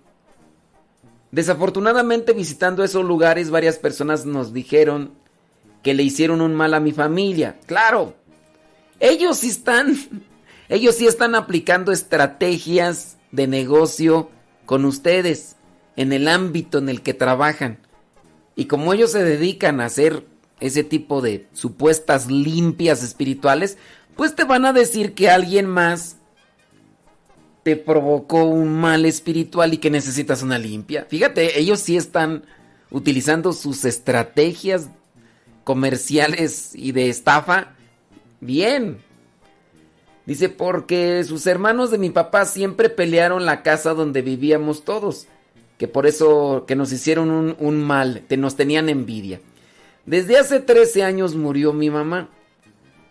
Desafortunadamente visitando esos lugares varias personas nos dijeron que le hicieron un mal a mi familia. Claro, ellos sí están, ellos sí están aplicando estrategias de negocio con ustedes en el ámbito en el que trabajan. Y como ellos se dedican a hacer ese tipo de supuestas limpias espirituales, pues te van a decir que alguien más te provocó un mal espiritual y que necesitas una limpia. Fíjate, ellos sí están utilizando sus estrategias comerciales y de estafa bien. Dice, porque sus hermanos de mi papá siempre pelearon la casa donde vivíamos todos que por eso que nos hicieron un, mal, que nos tenían envidia. Desde hace 13 años murió mi mamá.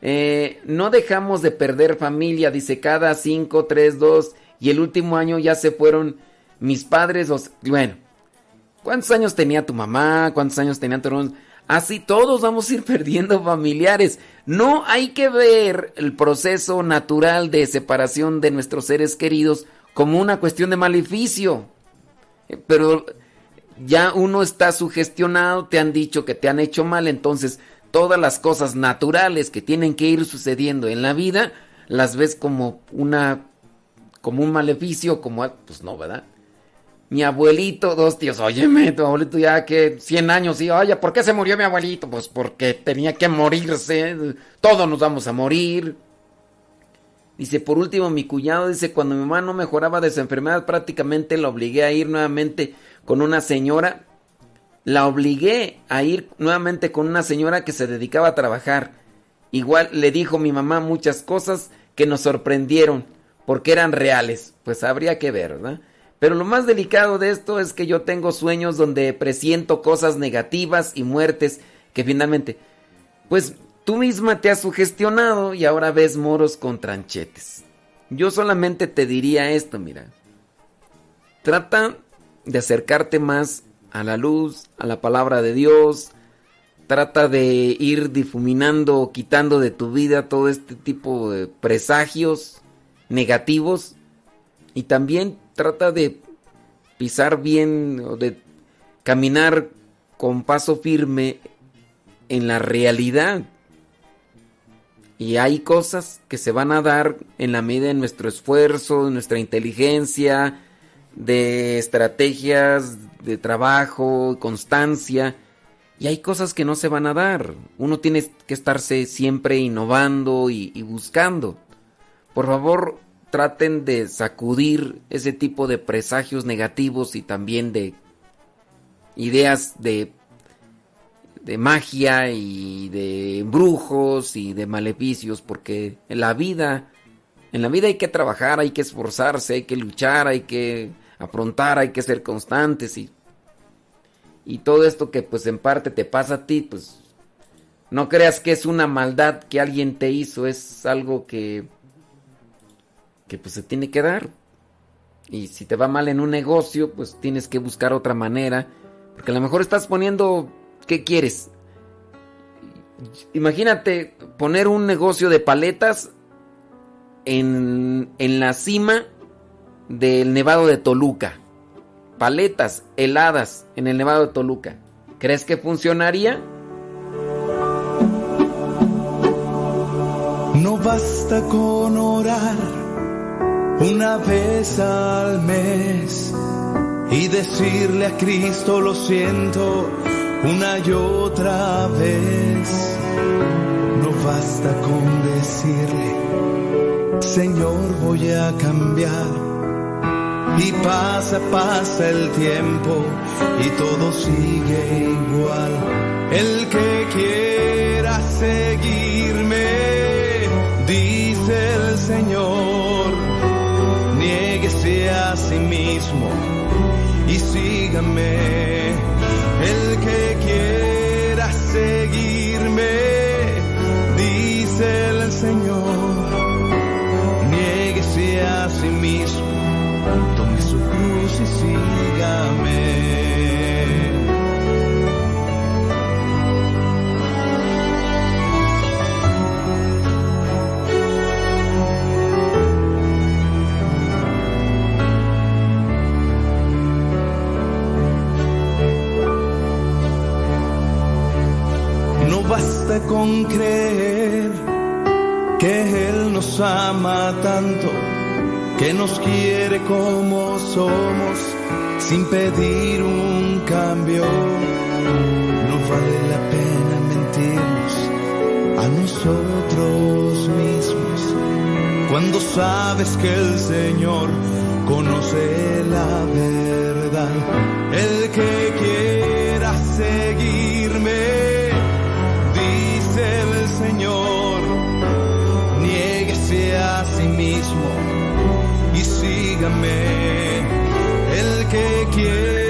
Eh, no dejamos de perder familia, dice cada 5, 3, 2 y el último año ya se fueron mis padres. Los, bueno, ¿cuántos años tenía tu mamá? ¿Cuántos años tenían tu hermano? Así todos vamos a ir perdiendo familiares. No hay que ver el proceso natural de separación de nuestros seres queridos como una cuestión de maleficio pero ya uno está sugestionado, te han dicho que te han hecho mal, entonces todas las cosas naturales que tienen que ir sucediendo en la vida, las ves como una como un maleficio, como pues no, ¿verdad? Mi abuelito, dos tíos, óyeme, tu abuelito ya que 100 años y oye, ¿por qué se murió mi abuelito? Pues porque tenía que morirse, todos nos vamos a morir. Dice, por último, mi cuñado dice, cuando mi mamá no mejoraba de su enfermedad, prácticamente la obligué a ir nuevamente con una señora. La obligué a ir nuevamente con una señora que se dedicaba a trabajar. Igual le dijo mi mamá muchas cosas que nos sorprendieron, porque eran reales. Pues habría que ver, ¿verdad? Pero lo más delicado de esto es que yo tengo sueños donde presiento cosas negativas y muertes que finalmente, pues Tú misma te has sugestionado y ahora ves moros con tranchetes. Yo solamente te diría esto, mira. Trata de acercarte más a la luz, a la palabra de Dios. Trata de ir difuminando, quitando de tu vida todo este tipo de presagios negativos. Y también trata de pisar bien o de caminar con paso firme en la realidad. Y hay cosas que se van a dar en la medida de nuestro esfuerzo, de nuestra inteligencia, de estrategias de trabajo, constancia. Y hay cosas que no se van a dar. Uno tiene que estarse siempre innovando y, buscando. Por favor, traten de sacudir ese tipo de presagios negativos y también de ideas de de magia y de brujos y de maleficios, porque en la vida, en la vida hay que trabajar, hay que esforzarse, hay que luchar, hay que afrontar, hay que ser constantes y, y todo esto que pues en parte te pasa a ti, pues no creas que es una maldad que alguien te hizo, es algo que que pues se tiene que dar. Y si te va mal en un negocio, pues tienes que buscar otra manera, porque a lo mejor estás poniendo ¿Qué quieres? Imagínate poner un negocio de paletas en, en la cima del Nevado de Toluca. Paletas heladas en el Nevado de Toluca. ¿Crees que funcionaría? No basta con orar una vez al mes y decirle a Cristo lo siento una y otra vez. No basta con decirle, Señor voy a cambiar. Y pasa, pasa el tiempo y todo sigue igual. El que quiera seguirme, dice el Señor, niéguese a sí mismo y sígame. El que quiera seguirme, dice el Señor, niéguese a sí mismo, No basta con creer que Él nos ama tanto, que nos quiere como somos, sin pedir un cambio. No vale la pena mentirnos a nosotros mismos, cuando sabes que el Señor conoce la verdad. El que quiera seguirme, sígame. El que quiera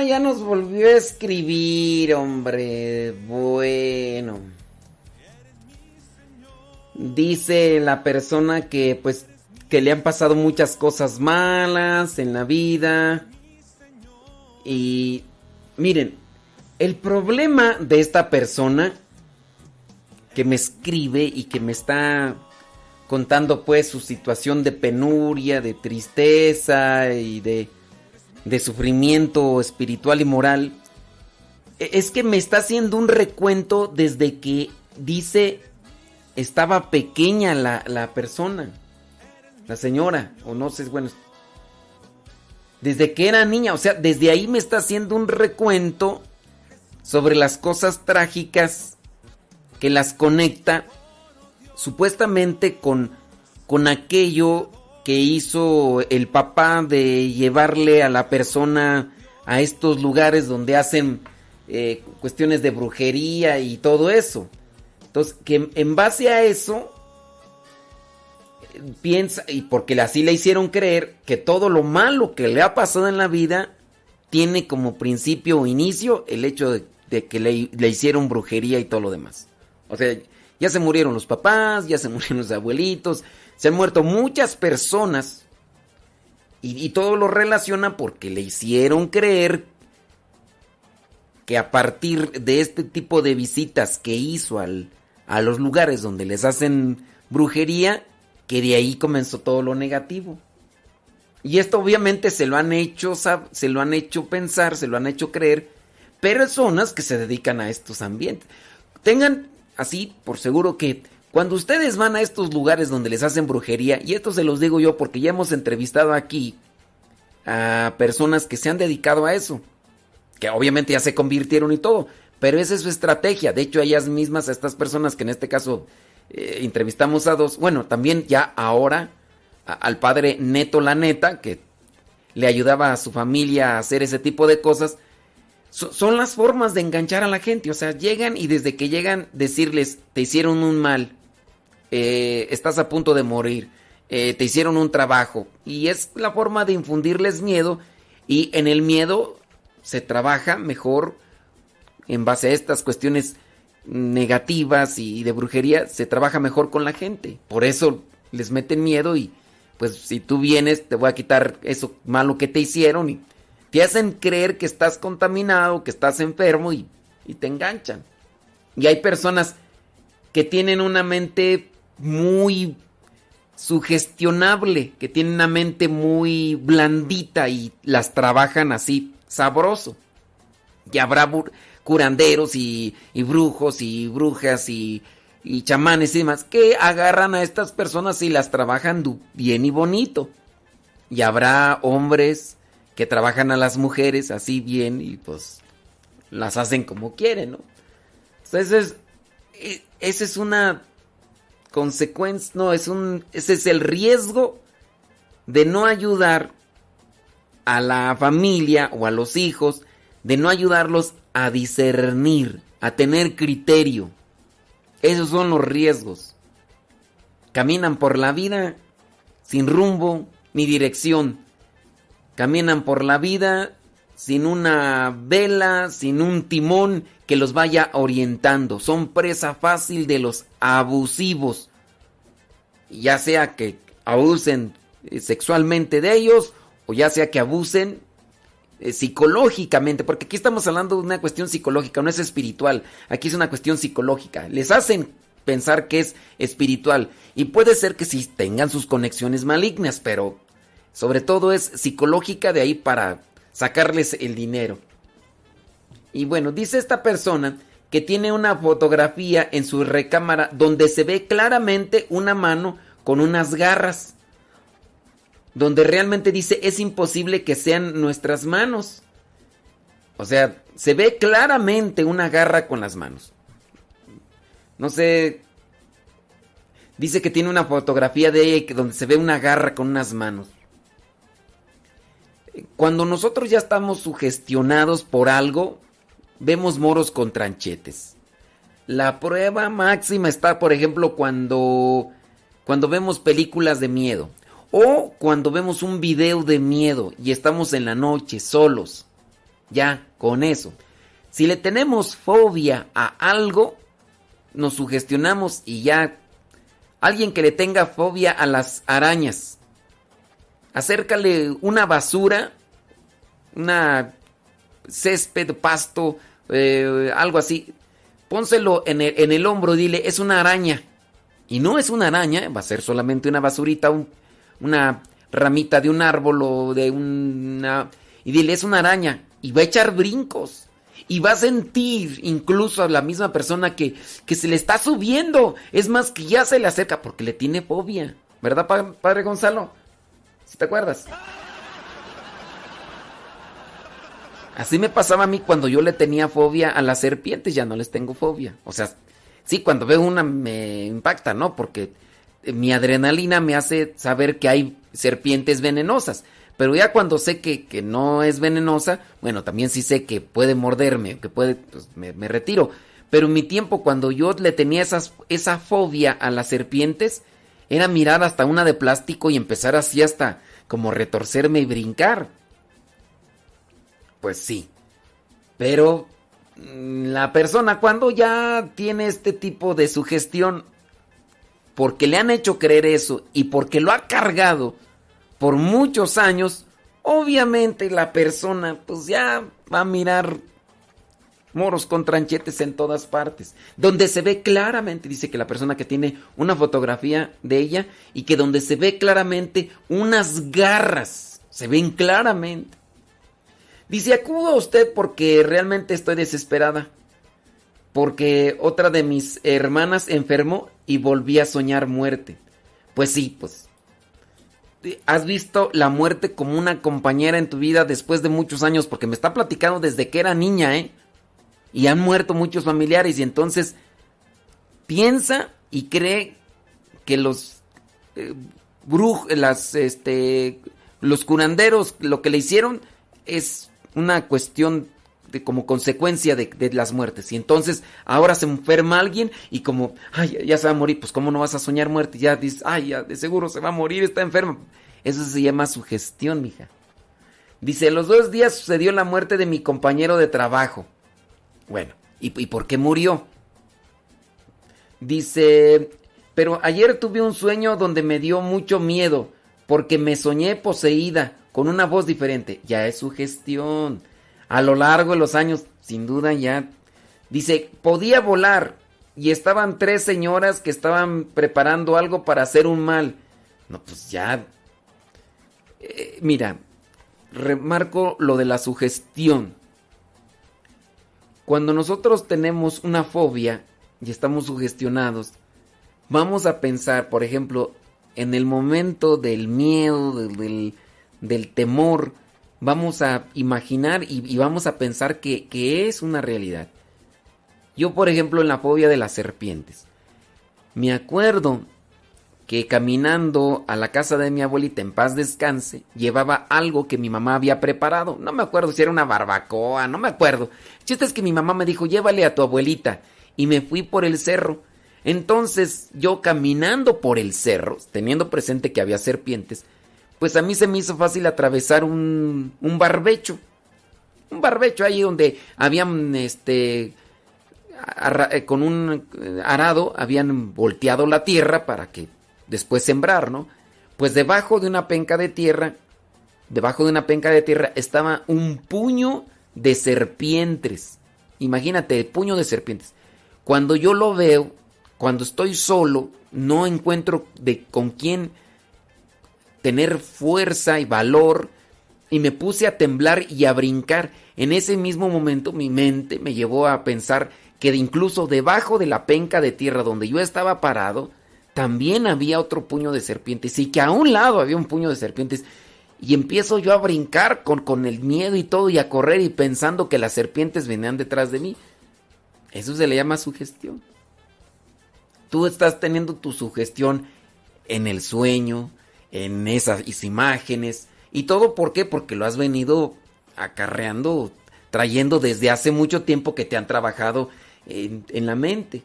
Ya nos volvió a escribir, hombre. Bueno. Dice la persona que pues que le han pasado muchas cosas malas en la vida. Y miren, el problema de esta persona que me escribe y que me está contando pues su situación de penuria, de tristeza y de, de sufrimiento espiritual y moral, e- es que me está haciendo un recuento desde que dice estaba pequeña la, la persona, la señora, o no sé, bueno, desde que era niña, o sea, desde ahí me está haciendo un recuento sobre las cosas trágicas que las conecta supuestamente con, con aquello que hizo el papá de llevarle a la persona a estos lugares donde hacen eh, cuestiones de brujería y todo eso. Entonces, que en base a eso, piensa, y porque así le hicieron creer, que todo lo malo que le ha pasado en la vida tiene como principio o inicio el hecho de, que le, le, hicieron brujería y todo lo demás. O sea, ya se murieron los papás, ya se murieron los abuelitos, se han muerto muchas personas y, todo lo relaciona porque le hicieron creer que a partir de este tipo de visitas que hizo al, a los lugares donde les hacen brujería, que de ahí comenzó todo lo negativo. Y esto obviamente se lo han hecho, se lo han hecho pensar, se lo han hecho creer personas que se dedican a estos ambientes. Tengan así por seguro que cuando ustedes van a estos lugares donde les hacen brujería, y esto se los digo yo porque ya hemos entrevistado aquí a personas que se han dedicado a eso, que obviamente ya se convirtieron y todo, pero esa es su estrategia. De hecho, ellas mismas, a estas personas que en este caso eh, entrevistamos a dos, bueno, también ya ahora al padre Neto La Neta, que le ayudaba a su familia a hacer ese tipo de cosas, son las formas de enganchar a la gente. O sea, llegan y desde que llegan decirles, te hicieron un mal, eh, estás a punto de morir, eh, te hicieron un trabajo. Y es la forma de infundirles miedo y en el miedo se trabaja mejor en base a estas cuestiones negativas y de brujería, se trabaja mejor con la gente. Por eso les meten miedo y pues si tú vienes te voy a quitar eso malo que te hicieron y te hacen creer que estás contaminado, que estás enfermo y, te enganchan. Y hay personas que tienen una mente muy sugestionable, que tienen una mente muy blandita y las trabajan así sabroso. Y habrá curanderos y, brujos y brujas y, y, chamanes y demás que agarran a estas personas y las trabajan bien y bonito. Y habrá hombres que trabajan a las mujeres así bien y pues las hacen como quieren, ¿no? Entonces, e, esa es una consecuencia, no, es un, ese es el riesgo de no ayudar a la familia o a los hijos, de no ayudarlos a discernir, a tener criterio. Esos son los riesgos. Caminan por la vida sin rumbo ni dirección Caminan por la vida sin una vela, sin un timón que los vaya orientando. Son presa fácil de los abusivos. Ya sea que abusen eh, sexualmente de ellos o ya sea que abusen eh, psicológicamente, porque aquí estamos hablando de una cuestión psicológica, no es espiritual, aquí es una cuestión psicológica. Les hacen pensar que es espiritual y puede ser que sí tengan sus conexiones malignas, pero sobre todo es psicológica de ahí para sacarles el dinero. Y bueno, dice esta persona que tiene una fotografía en su recámara donde se ve claramente una mano con unas garras. Donde realmente dice es imposible que sean nuestras manos. O sea, se ve claramente una garra con las manos. No sé. Dice que tiene una fotografía de ella donde se ve una garra con unas manos. Cuando nosotros ya estamos sugestionados por algo, vemos moros con tranchetes. La prueba máxima está, por ejemplo, cuando, cuando vemos películas de miedo. O cuando vemos un video de miedo y estamos en la noche solos. Ya, con eso. Si le tenemos fobia a algo, nos sugestionamos y ya. Alguien que le tenga fobia a las arañas acércale una basura, una césped, pasto, eh, algo así, pónselo en el, en el, hombro, dile, es una araña. Y no es una araña, va a ser solamente una basurita, una ramita de un árbol o de una... Y dile, es una araña. Y va a echar brincos. Y va a sentir incluso a la misma persona que, que se le está subiendo. Es más, que ya se le acerca porque le tiene fobia. ¿Verdad, padre Gonzalo? te acuerdas? Así me pasaba a mí cuando yo le tenía fobia a las serpientes, ya no les tengo fobia. O sea, sí, cuando veo una me impacta, ¿no? Porque mi adrenalina me hace saber que hay serpientes venenosas. Pero ya cuando sé que, que no es venenosa, bueno, también sí sé que puede morderme, que puede, pues me, me retiro. Pero en mi tiempo, cuando yo le tenía esas, esa fobia a las serpientes, era mirar hasta una de plástico y empezar así hasta como retorcerme y brincar. Pues sí. Pero mm, la persona cuando ya tiene este tipo de sugestión, porque le han hecho creer eso y porque lo ha cargado por muchos años, obviamente la persona pues ya va a mirar moros con tranchetes en todas partes, donde se ve claramente, dice que la persona que tiene una fotografía de ella y que donde se ve claramente unas garras, se ven claramente. Dice, acudo a usted porque realmente estoy desesperada, porque otra de mis hermanas enfermó y volví a soñar muerte. Pues sí, pues has visto la muerte como una compañera en tu vida después de muchos años, porque me está platicando desde que era niña, ¿eh? Y han muerto muchos familiares y entonces piensa y cree que los eh, brujos, las, este, los curanderos, lo que le hicieron es una cuestión de como consecuencia de, las muertes. Y entonces ahora se enferma alguien y como, ay, ya se va a morir, pues cómo no vas a soñar muerte, ya dices, ay, ya de seguro se va a morir, está enferma. Eso se llama sugestión, mija. Dice, los dos días sucedió la muerte de mi compañero de trabajo. Bueno, ¿y, ¿y por qué murió? Dice, pero ayer tuve un sueño donde me dio mucho miedo porque me soñé poseída con una voz diferente. Ya es sugestión. A lo largo de los años, sin duda ya. Dice, podía volar y estaban tres señoras que estaban preparando algo para hacer un mal. No, pues ya. Eh, mira, remarco lo de la sugestión. Cuando nosotros tenemos una fobia y estamos sugestionados, vamos a pensar, por ejemplo, en el momento del miedo, del, del temor, vamos a imaginar y, vamos a pensar que, que, es una realidad. Yo, por ejemplo, en la fobia de las serpientes, me acuerdo que caminando a la casa de mi abuelita en paz descanse, llevaba algo que mi mamá había preparado. No me acuerdo si era una barbacoa, no me acuerdo. El chiste es que mi mamá me dijo, llévale a tu abuelita. Y me fui por el cerro. Entonces, yo caminando por el cerro, teniendo presente que había serpientes, pues a mí se me hizo fácil atravesar un, un barbecho. Un barbecho ahí donde habían, este, con un arado, habían volteado la tierra para que después sembrar, ¿no? Pues debajo de una penca de tierra, debajo de una penca de tierra estaba un puño de serpientes. Imagínate, el puño de serpientes. Cuando yo lo veo, cuando estoy solo, no encuentro de con quién tener fuerza y valor y me puse a temblar y a brincar. En ese mismo momento mi mente me llevó a pensar que incluso debajo de la penca de tierra donde yo estaba parado, también había otro puño de serpientes y que a un lado había un puño de serpientes. Y empiezo yo a brincar con, con el miedo y todo y a correr y pensando que las serpientes venían detrás de mí. Eso se le llama sugestión. Tú estás teniendo tu sugestión en el sueño, en esas imágenes. ¿Y todo por qué? Porque lo has venido acarreando, trayendo desde hace mucho tiempo que te han trabajado en, la mente.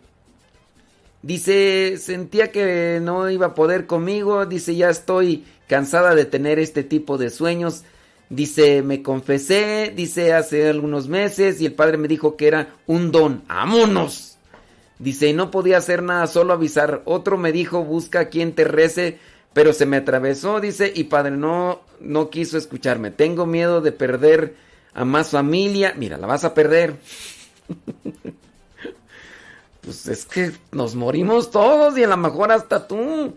Dice, sentía que no iba a poder conmigo. Dice, ya estoy cansada de tener este tipo de sueños. Dice, me confesé, dice, hace algunos meses y el padre me dijo que era un don. ¡Vámonos! Dice, no podía hacer nada, solo avisar. Otro me dijo, busca a quien te rece, pero se me atravesó, dice, y padre no, no quiso escucharme. Tengo miedo de perder a más familia. Mira, la vas a perder. pues es que nos morimos todos y a lo mejor hasta tú.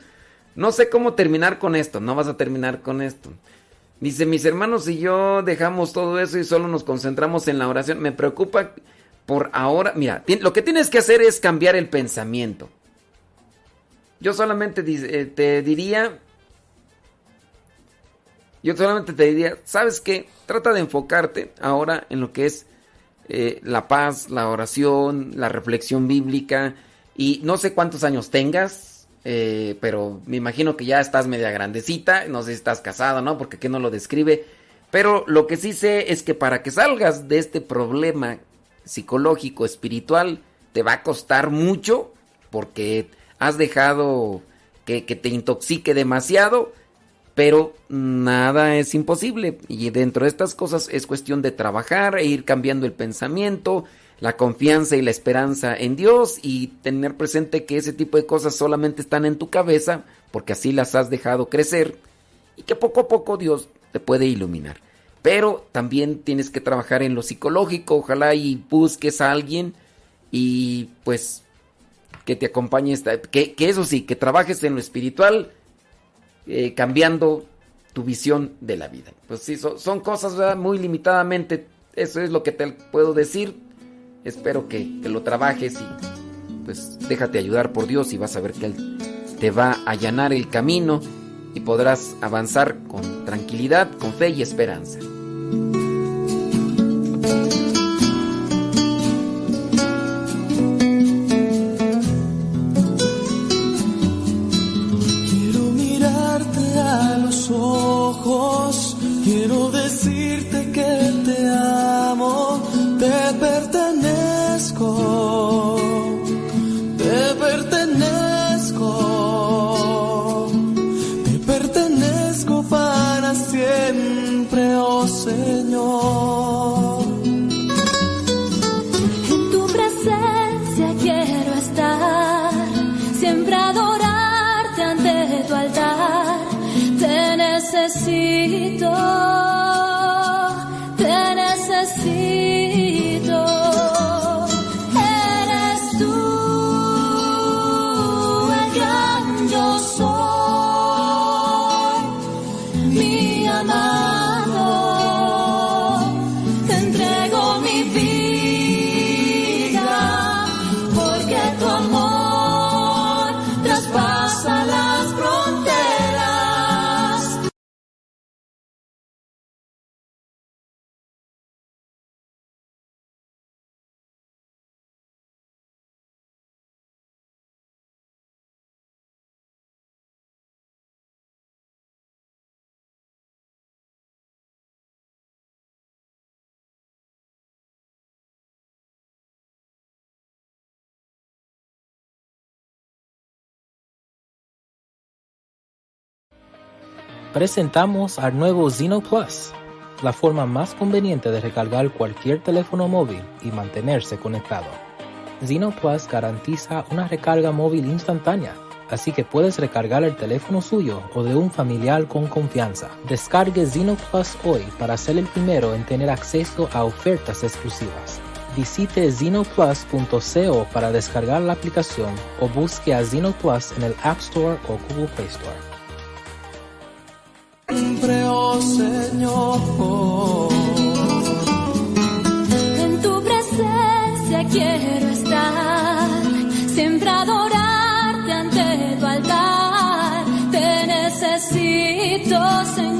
No sé cómo terminar con esto, no vas a terminar con esto. Dice, mis hermanos y yo dejamos todo eso y solo nos concentramos en la oración. Me preocupa por ahora, mira, lo que tienes que hacer es cambiar el pensamiento. Yo solamente te diría Yo solamente te diría, ¿sabes qué? Trata de enfocarte ahora en lo que es eh, la paz, la oración, la reflexión bíblica. Y no sé cuántos años tengas, eh, pero me imagino que ya estás media grandecita. No sé si estás casado, ¿no? Porque aquí no lo describe. Pero lo que sí sé es que para que salgas de este problema psicológico, espiritual, te va a costar mucho porque has dejado que, te intoxique demasiado pero nada es imposible. Y dentro de estas cosas es cuestión de trabajar e ir cambiando el pensamiento, la confianza y la esperanza en Dios y tener presente que ese tipo de cosas solamente están en tu cabeza porque así las has dejado crecer y que poco a poco Dios te puede iluminar. Pero también tienes que trabajar en lo psicológico, ojalá y busques a alguien y pues que te acompañe, que, que eso sí, que trabajes en lo espiritual eh, cambiando tu visión de la vida. Pues sí, son, cosas muy limitadamente, eso es lo que te puedo decir. Espero que, lo trabajes y pues déjate ayudar por Dios y vas a ver que Él te va a allanar el camino y podrás avanzar con tranquilidad, con fe y esperanza. Presentamos al nuevo Zeno Plus, la forma más conveniente de recargar cualquier teléfono móvil y mantenerse conectado. Zeno Plus garantiza una recarga móvil instantánea, así que puedes recargar el teléfono suyo o de un familiar con confianza. Descargue Zeno Plus hoy para ser el primero en tener acceso a ofertas exclusivas. Visite zenoplus.co para descargar la aplicación o busque a Zeno Plus en el App Store o Google Play Store Señor. En tu presencia quiero estar, siempre adorarte ante tu altar. Te necesito, Señor,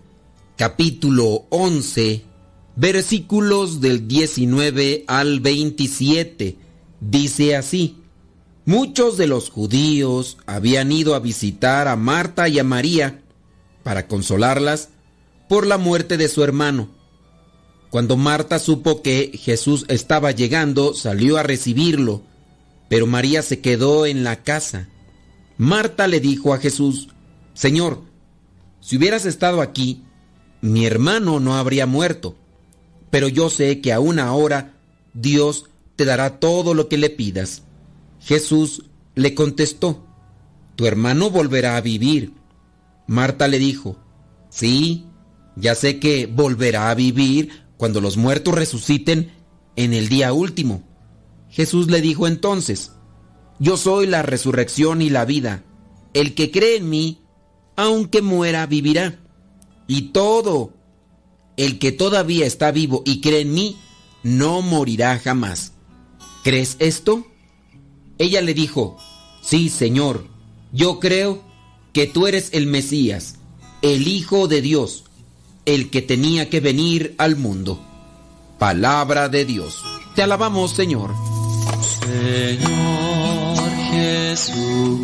capítulo 11, versículos del 19 al 27. Dice así, muchos de los judíos habían ido a visitar a Marta y a María para consolarlas por la muerte de su hermano. Cuando Marta supo que Jesús estaba llegando, salió a recibirlo, pero María se quedó en la casa. Marta le dijo a Jesús, Señor, si hubieras estado aquí, mi hermano no habría muerto. Pero yo sé que aún ahora Dios te dará todo lo que le pidas. Jesús le contestó, tu hermano volverá a vivir. Marta le dijo, sí, ya sé que volverá a vivir cuando los muertos resuciten en el día último. Jesús le dijo entonces, yo soy la resurrección y la vida. El que cree en mí, aunque muera, vivirá. Y todo el que todavía está vivo y cree en mí, no morirá jamás. ¿Crees esto? Ella le dijo, sí, Señor, yo creo que tú eres el Mesías, el Hijo de Dios, el que tenía que venir al mundo. Palabra de Dios. Te alabamos, Señor. Señor Jesucristo,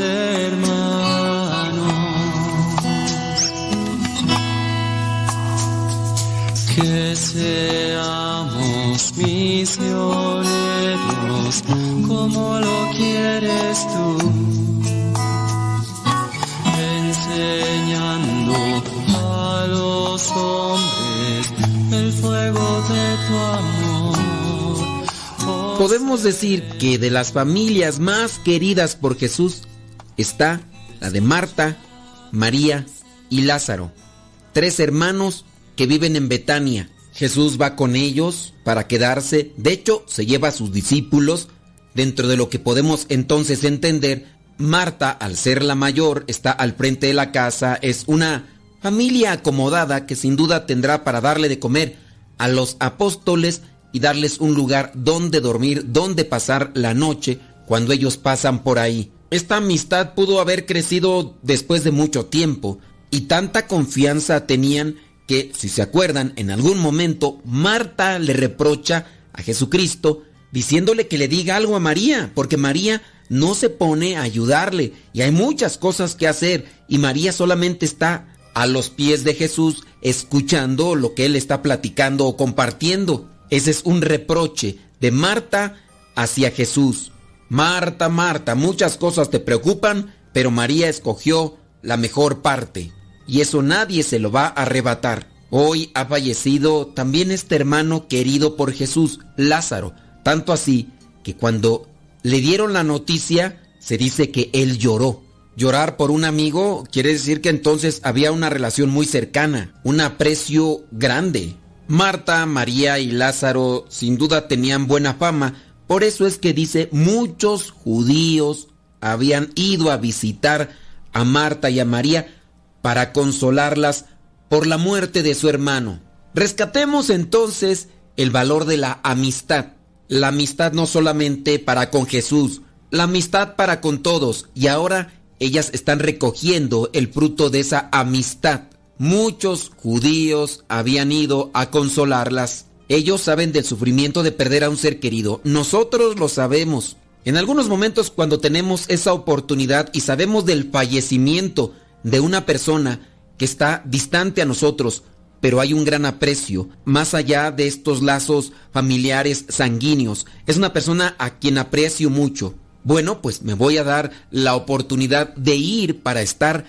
hermanos. Que seamos misioneros como lo quieres tú, enseñando a los hombres el fuego de tu amor. Podemos decir que de las familias más queridas por Jesús está la de Marta, María y Lázaro, tres hermanos que viven en Betania. Jesús va con ellos para quedarse, de hecho se lleva a sus discípulos, dentro de lo que podemos entonces entender, Marta, al ser la mayor, está al frente de la casa, es una familia acomodada que sin duda tendrá para darle de comer a los apóstoles y darles un lugar donde dormir, donde pasar la noche cuando ellos pasan por ahí. Esta amistad pudo haber crecido después de mucho tiempo y tanta confianza tenían que, si se acuerdan, en algún momento Marta le reprocha a Jesucristo diciéndole que le diga algo a María, porque María no se pone a ayudarle y hay muchas cosas que hacer y María solamente está a los pies de Jesús escuchando lo que él está platicando o compartiendo. Ese es un reproche de Marta hacia Jesús. Marta, Marta, muchas cosas te preocupan, pero María escogió la mejor parte. Y eso nadie se lo va a arrebatar. Hoy ha fallecido también este hermano querido por Jesús, Lázaro. Tanto así que cuando le dieron la noticia, se dice que él lloró. Llorar por un amigo quiere decir que entonces había una relación muy cercana, un aprecio grande. Marta, María y Lázaro sin duda tenían buena fama, por eso es que dice muchos judíos habían ido a visitar a Marta y a María para consolarlas por la muerte de su hermano. Rescatemos entonces el valor de la amistad. La amistad no solamente para con Jesús, la amistad para con todos. Y ahora ellas están recogiendo el fruto de esa amistad. Muchos judíos habían ido a consolarlas. Ellos saben del sufrimiento de perder a un ser querido. Nosotros lo sabemos. En algunos momentos cuando tenemos esa oportunidad y sabemos del fallecimiento de una persona que está distante a nosotros, pero hay un gran aprecio, más allá de estos lazos familiares sanguíneos. Es una persona a quien aprecio mucho. Bueno, pues me voy a dar la oportunidad de ir para estar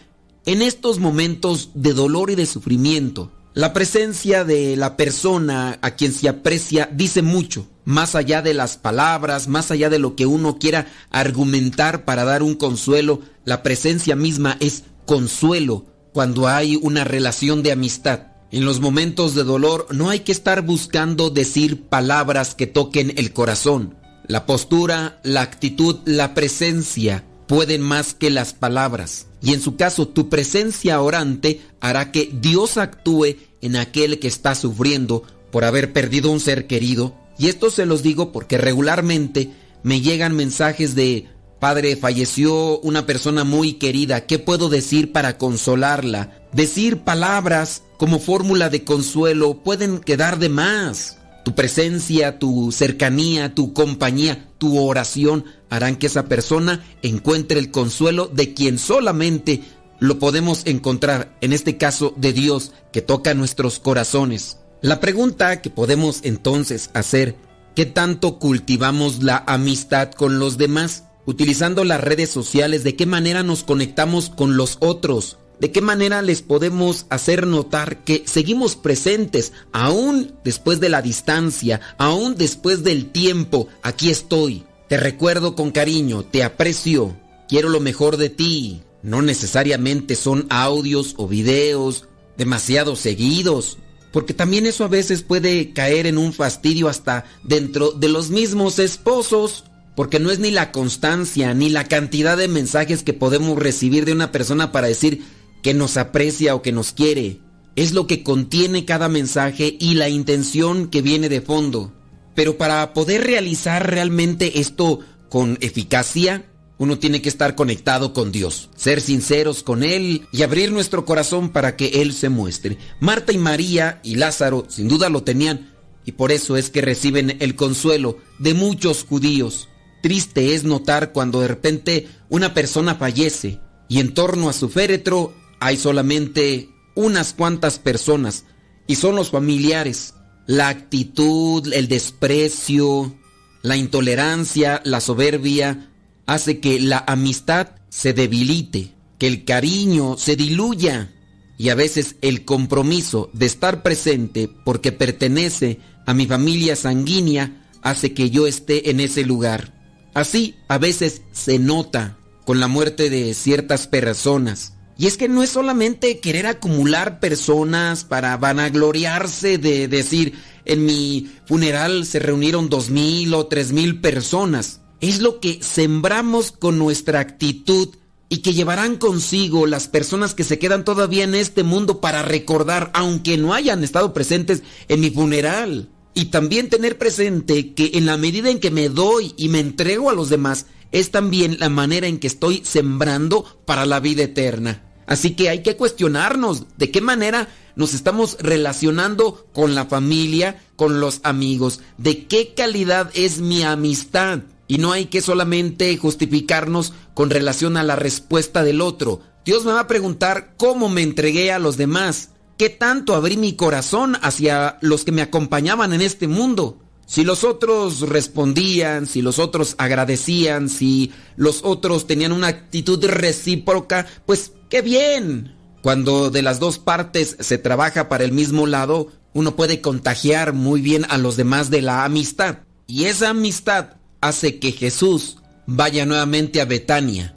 en estos momentos de dolor y de sufrimiento. La presencia de la persona a quien se aprecia dice mucho, más allá de las palabras, más allá de lo que uno quiera argumentar para dar un consuelo, la presencia misma es consuelo cuando hay una relación de amistad. En los momentos de dolor no hay que estar buscando decir palabras que toquen el corazón. La postura, la actitud, la presencia pueden más que las palabras. Y en su caso, tu presencia orante hará que Dios actúe en aquel que está sufriendo por haber perdido un ser querido. Y esto se los digo porque regularmente me llegan mensajes de Padre, falleció una persona muy querida. ¿Qué puedo decir para consolarla? Decir palabras como fórmula de consuelo pueden quedar de más. Tu presencia, tu cercanía, tu compañía, tu oración harán que esa persona encuentre el consuelo de quien solamente lo podemos encontrar, en este caso de Dios, que toca nuestros corazones. La pregunta que podemos entonces hacer, ¿qué tanto cultivamos la amistad con los demás? Utilizando las redes sociales, ¿de qué manera nos conectamos con los otros? ¿De qué manera les podemos hacer notar que seguimos presentes aún después de la distancia, aún después del tiempo? Aquí estoy. Te recuerdo con cariño, te aprecio, quiero lo mejor de ti. No necesariamente son audios o videos demasiado seguidos, porque también eso a veces puede caer en un fastidio hasta dentro de los mismos esposos, porque no es ni la constancia ni la cantidad de mensajes que podemos recibir de una persona para decir que nos aprecia o que nos quiere. Es lo que contiene cada mensaje y la intención que viene de fondo. Pero para poder realizar realmente esto con eficacia, uno tiene que estar conectado con Dios, ser sinceros con Él y abrir nuestro corazón para que Él se muestre. Marta y María y Lázaro sin duda lo tenían y por eso es que reciben el consuelo de muchos judíos. Triste es notar cuando de repente una persona fallece y en torno a su féretro hay solamente unas cuantas personas y son los familiares. La actitud, el desprecio, la intolerancia, la soberbia, hace que la amistad se debilite, que el cariño se diluya y a veces el compromiso de estar presente porque pertenece a mi familia sanguínea hace que yo esté en ese lugar. Así a veces se nota con la muerte de ciertas personas. Y es que no es solamente querer acumular personas para vanagloriarse de decir, en mi funeral se reunieron dos mil o tres mil personas es lo que sembramos con nuestra actitud y que llevarán consigo las personas que se quedan todavía en este mundo para recordar, aunque no hayan estado presentes en mi funeral. Y también tener presente que en la medida en que me doy y me entrego a los demás, es también la manera en que estoy sembrando para la vida eterna. Así que hay que cuestionarnos de qué manera nos estamos relacionando con la familia, con los amigos, de qué calidad es mi amistad. Y no hay que solamente justificarnos con relación a la respuesta del otro. Dios me va a preguntar cómo me entregué a los demás, qué tanto abrí mi corazón hacia los que me acompañaban en este mundo. Si los otros respondían, si los otros agradecían, si los otros tenían una actitud recíproca, pues qué bien. Cuando de las dos partes se trabaja para el mismo lado, uno puede contagiar muy bien a los demás de la amistad. Y esa amistad hace que Jesús vaya nuevamente a Betania,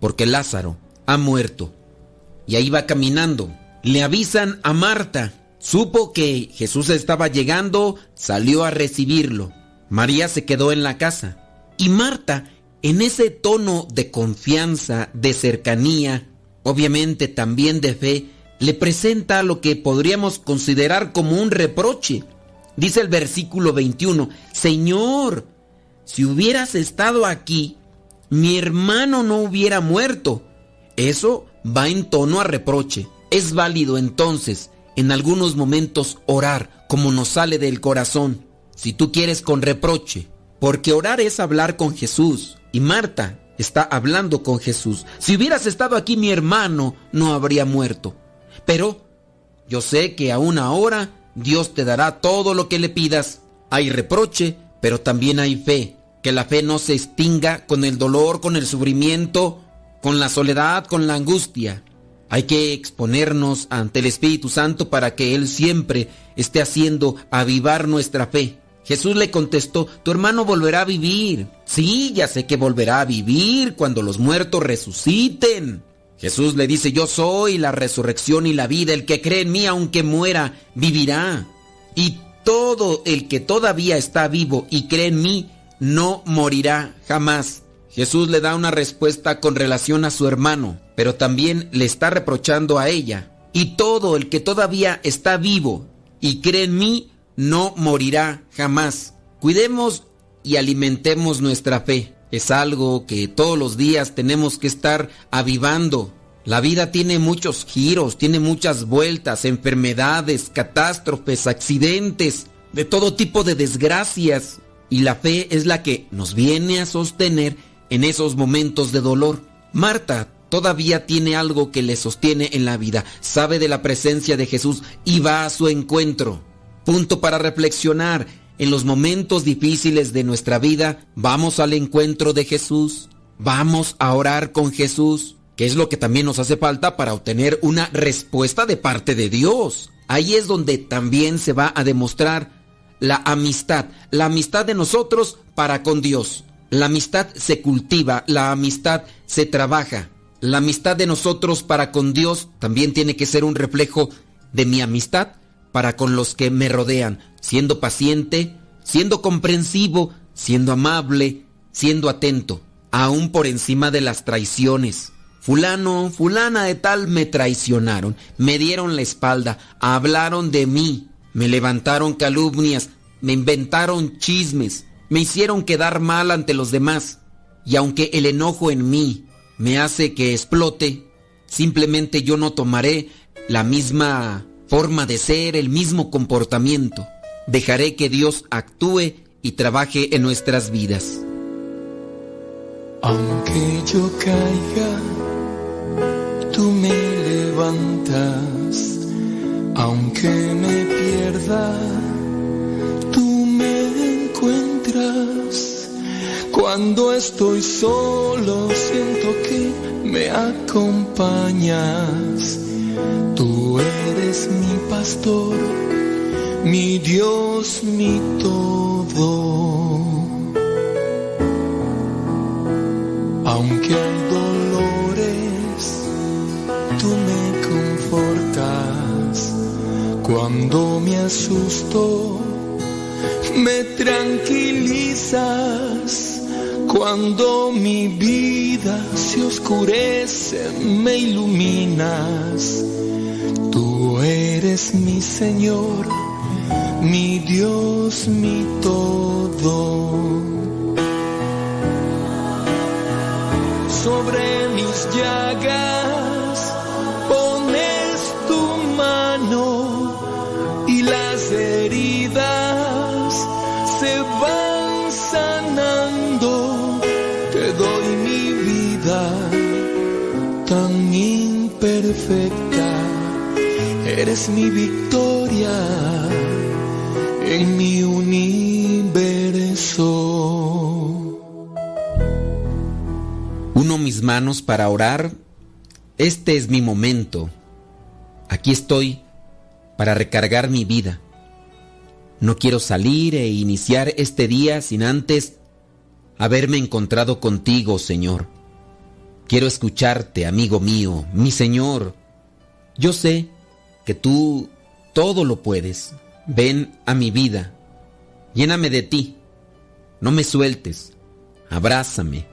porque Lázaro ha muerto. Y ahí va caminando. Le avisan a Marta. Supo que Jesús estaba llegando, salió a recibirlo. María se quedó en la casa. Y Marta, en ese tono de confianza, de cercanía, obviamente también de fe, le presenta lo que podríamos considerar como un reproche. Dice el versículo 21, Señor, si hubieras estado aquí, mi hermano no hubiera muerto. Eso va en tono a reproche. Es válido entonces en algunos momentos orar como nos sale del corazón, si tú quieres con reproche, porque orar es hablar con Jesús y Marta está hablando con Jesús. Si hubieras estado aquí mi hermano no habría muerto. Pero yo sé que aún ahora Dios te dará todo lo que le pidas. Hay reproche, pero también hay fe. Que la fe no se extinga con el dolor, con el sufrimiento, con la soledad, con la angustia. Hay que exponernos ante el Espíritu Santo para que Él siempre esté haciendo avivar nuestra fe. Jesús le contestó, tu hermano volverá a vivir. Sí, ya sé que volverá a vivir cuando los muertos resuciten. Jesús le dice, yo soy la resurrección y la vida, el que cree en mí aunque muera, vivirá. Y todo el que todavía está vivo y cree en mí, no morirá jamás. Jesús le da una respuesta con relación a su hermano, pero también le está reprochando a ella. Y todo el que todavía está vivo y cree en mí, no morirá jamás. Cuidemos y alimentemos nuestra fe. es algo que todos los días tenemos que estar avivando. La vida tiene muchos giros, tiene muchas vueltas, enfermedades, catástrofes, accidentes, de todo tipo de desgracias. Y la fe es la que nos viene a sostener en esos momentos de dolor. Marta todavía tiene algo que le sostiene en la vida, sabe de la presencia de Jesús y va a su encuentro. Punto para reflexionar. En los momentos difíciles de nuestra vida, vamos al encuentro de Jesús, vamos a orar con Jesús, que es lo que también nos hace falta para obtener una respuesta de parte de Dios. Ahí es donde también se va a demostrar la amistad, la amistad de nosotros para con Dios. La amistad se cultiva, la amistad se trabaja. La amistad de nosotros para con Dios también tiene que ser un reflejo de mi amistad para con los que me rodean, siendo paciente, siendo comprensivo, siendo amable, siendo atento, aún por encima de las traiciones. Fulano, fulana de tal me traicionaron, me dieron la espalda, hablaron de mí, me levantaron calumnias, me inventaron chismes, me hicieron quedar mal ante los demás. Y aunque el enojo en mí me hace que explote, simplemente yo no tomaré la misma forma de ser, el mismo comportamiento. Dejaré que Dios actúe y trabaje en nuestras vidas. Aunque yo caiga, tú me levantas. Aunque me pierda, tú me encuentras. Cuando estoy solo, siento que me acompañas. Tú eres mi pastor, mi Dios, mi todo. Aunque hay dolores, tú me confortas. Cuando me asusto, me tranquilizas. Cuando mi vida se oscurece, me iluminas. Tú eres mi Señor, mi Dios, mi todo. Sobre mis llagas pones tu mano y las heridas tan imperfecta. Eres mi victoria en mi universo. Uno mis manos para orar. Este es mi momento. Aquí estoy para recargar mi vida. No quiero salir e iniciar este día sin antes haberme encontrado contigo, Señor. Quiero escucharte, amigo mío, mi Señor. Yo sé que tú todo lo puedes. Ven a mi vida. Lléname de ti. No me sueltes. Abrázame.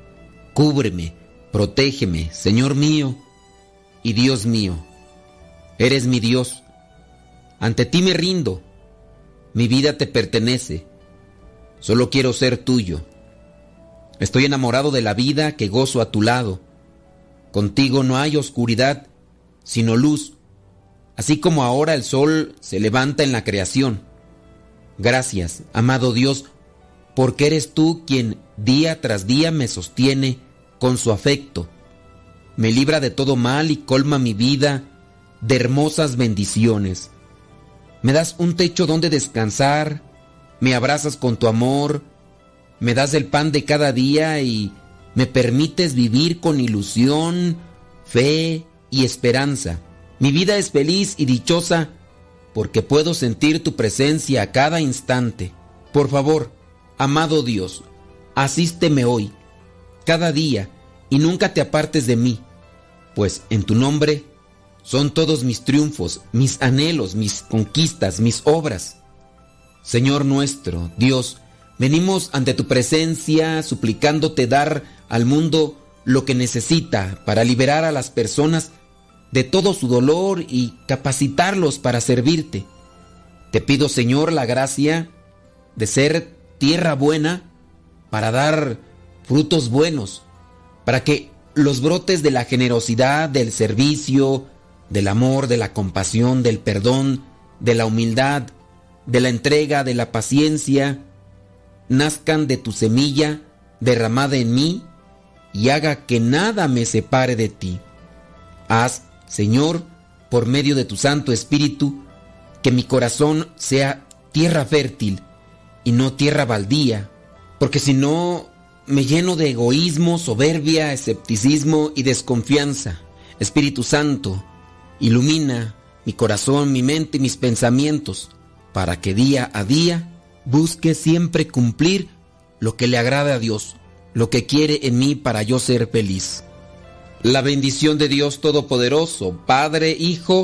Cúbreme. Protégeme, Señor mío y Dios mío. Eres mi Dios. Ante ti me rindo. Mi vida te pertenece. Solo quiero ser tuyo. Estoy enamorado de la vida que gozo a tu lado. Contigo no hay oscuridad, sino luz, así como ahora el sol se levanta en la creación. Gracias, amado Dios, porque eres tú quien día tras día me sostiene con su afecto. Me libra de todo mal y colma mi vida de hermosas bendiciones. Me das un techo donde descansar, me abrazas con tu amor, me das el pan de cada día y me permites vivir con ilusión, fe y esperanza. Mi vida es feliz y dichosa porque puedo sentir tu presencia a cada instante. Por favor, amado Dios, asísteme hoy, cada día, y nunca te apartes de mí, pues en tu nombre son todos mis triunfos, mis anhelos, mis conquistas, mis obras. Señor nuestro, Dios, venimos ante tu presencia suplicándote dar al mundo lo que necesita para liberar a las personas de todo su dolor y capacitarlos para servirte. Te pido, Señor, la gracia de ser tierra buena para dar frutos buenos, para que los brotes de la generosidad, del servicio, del amor, de la compasión, del perdón, de la humildad, de la entrega, de la paciencia, nazcan de tu semilla derramada en mí y haga que nada me separe de ti. Haz, Señor, por medio de tu Santo Espíritu, que mi corazón sea tierra fértil y no tierra baldía, porque si no me lleno de egoísmo, soberbia, escepticismo y desconfianza. Espíritu Santo, ilumina mi corazón, mi mente y mis pensamientos, para que día a día busque siempre cumplir lo que le agrada a Dios, lo que quiere en mí para yo ser feliz. La bendición de Dios Todopoderoso, Padre, Hijo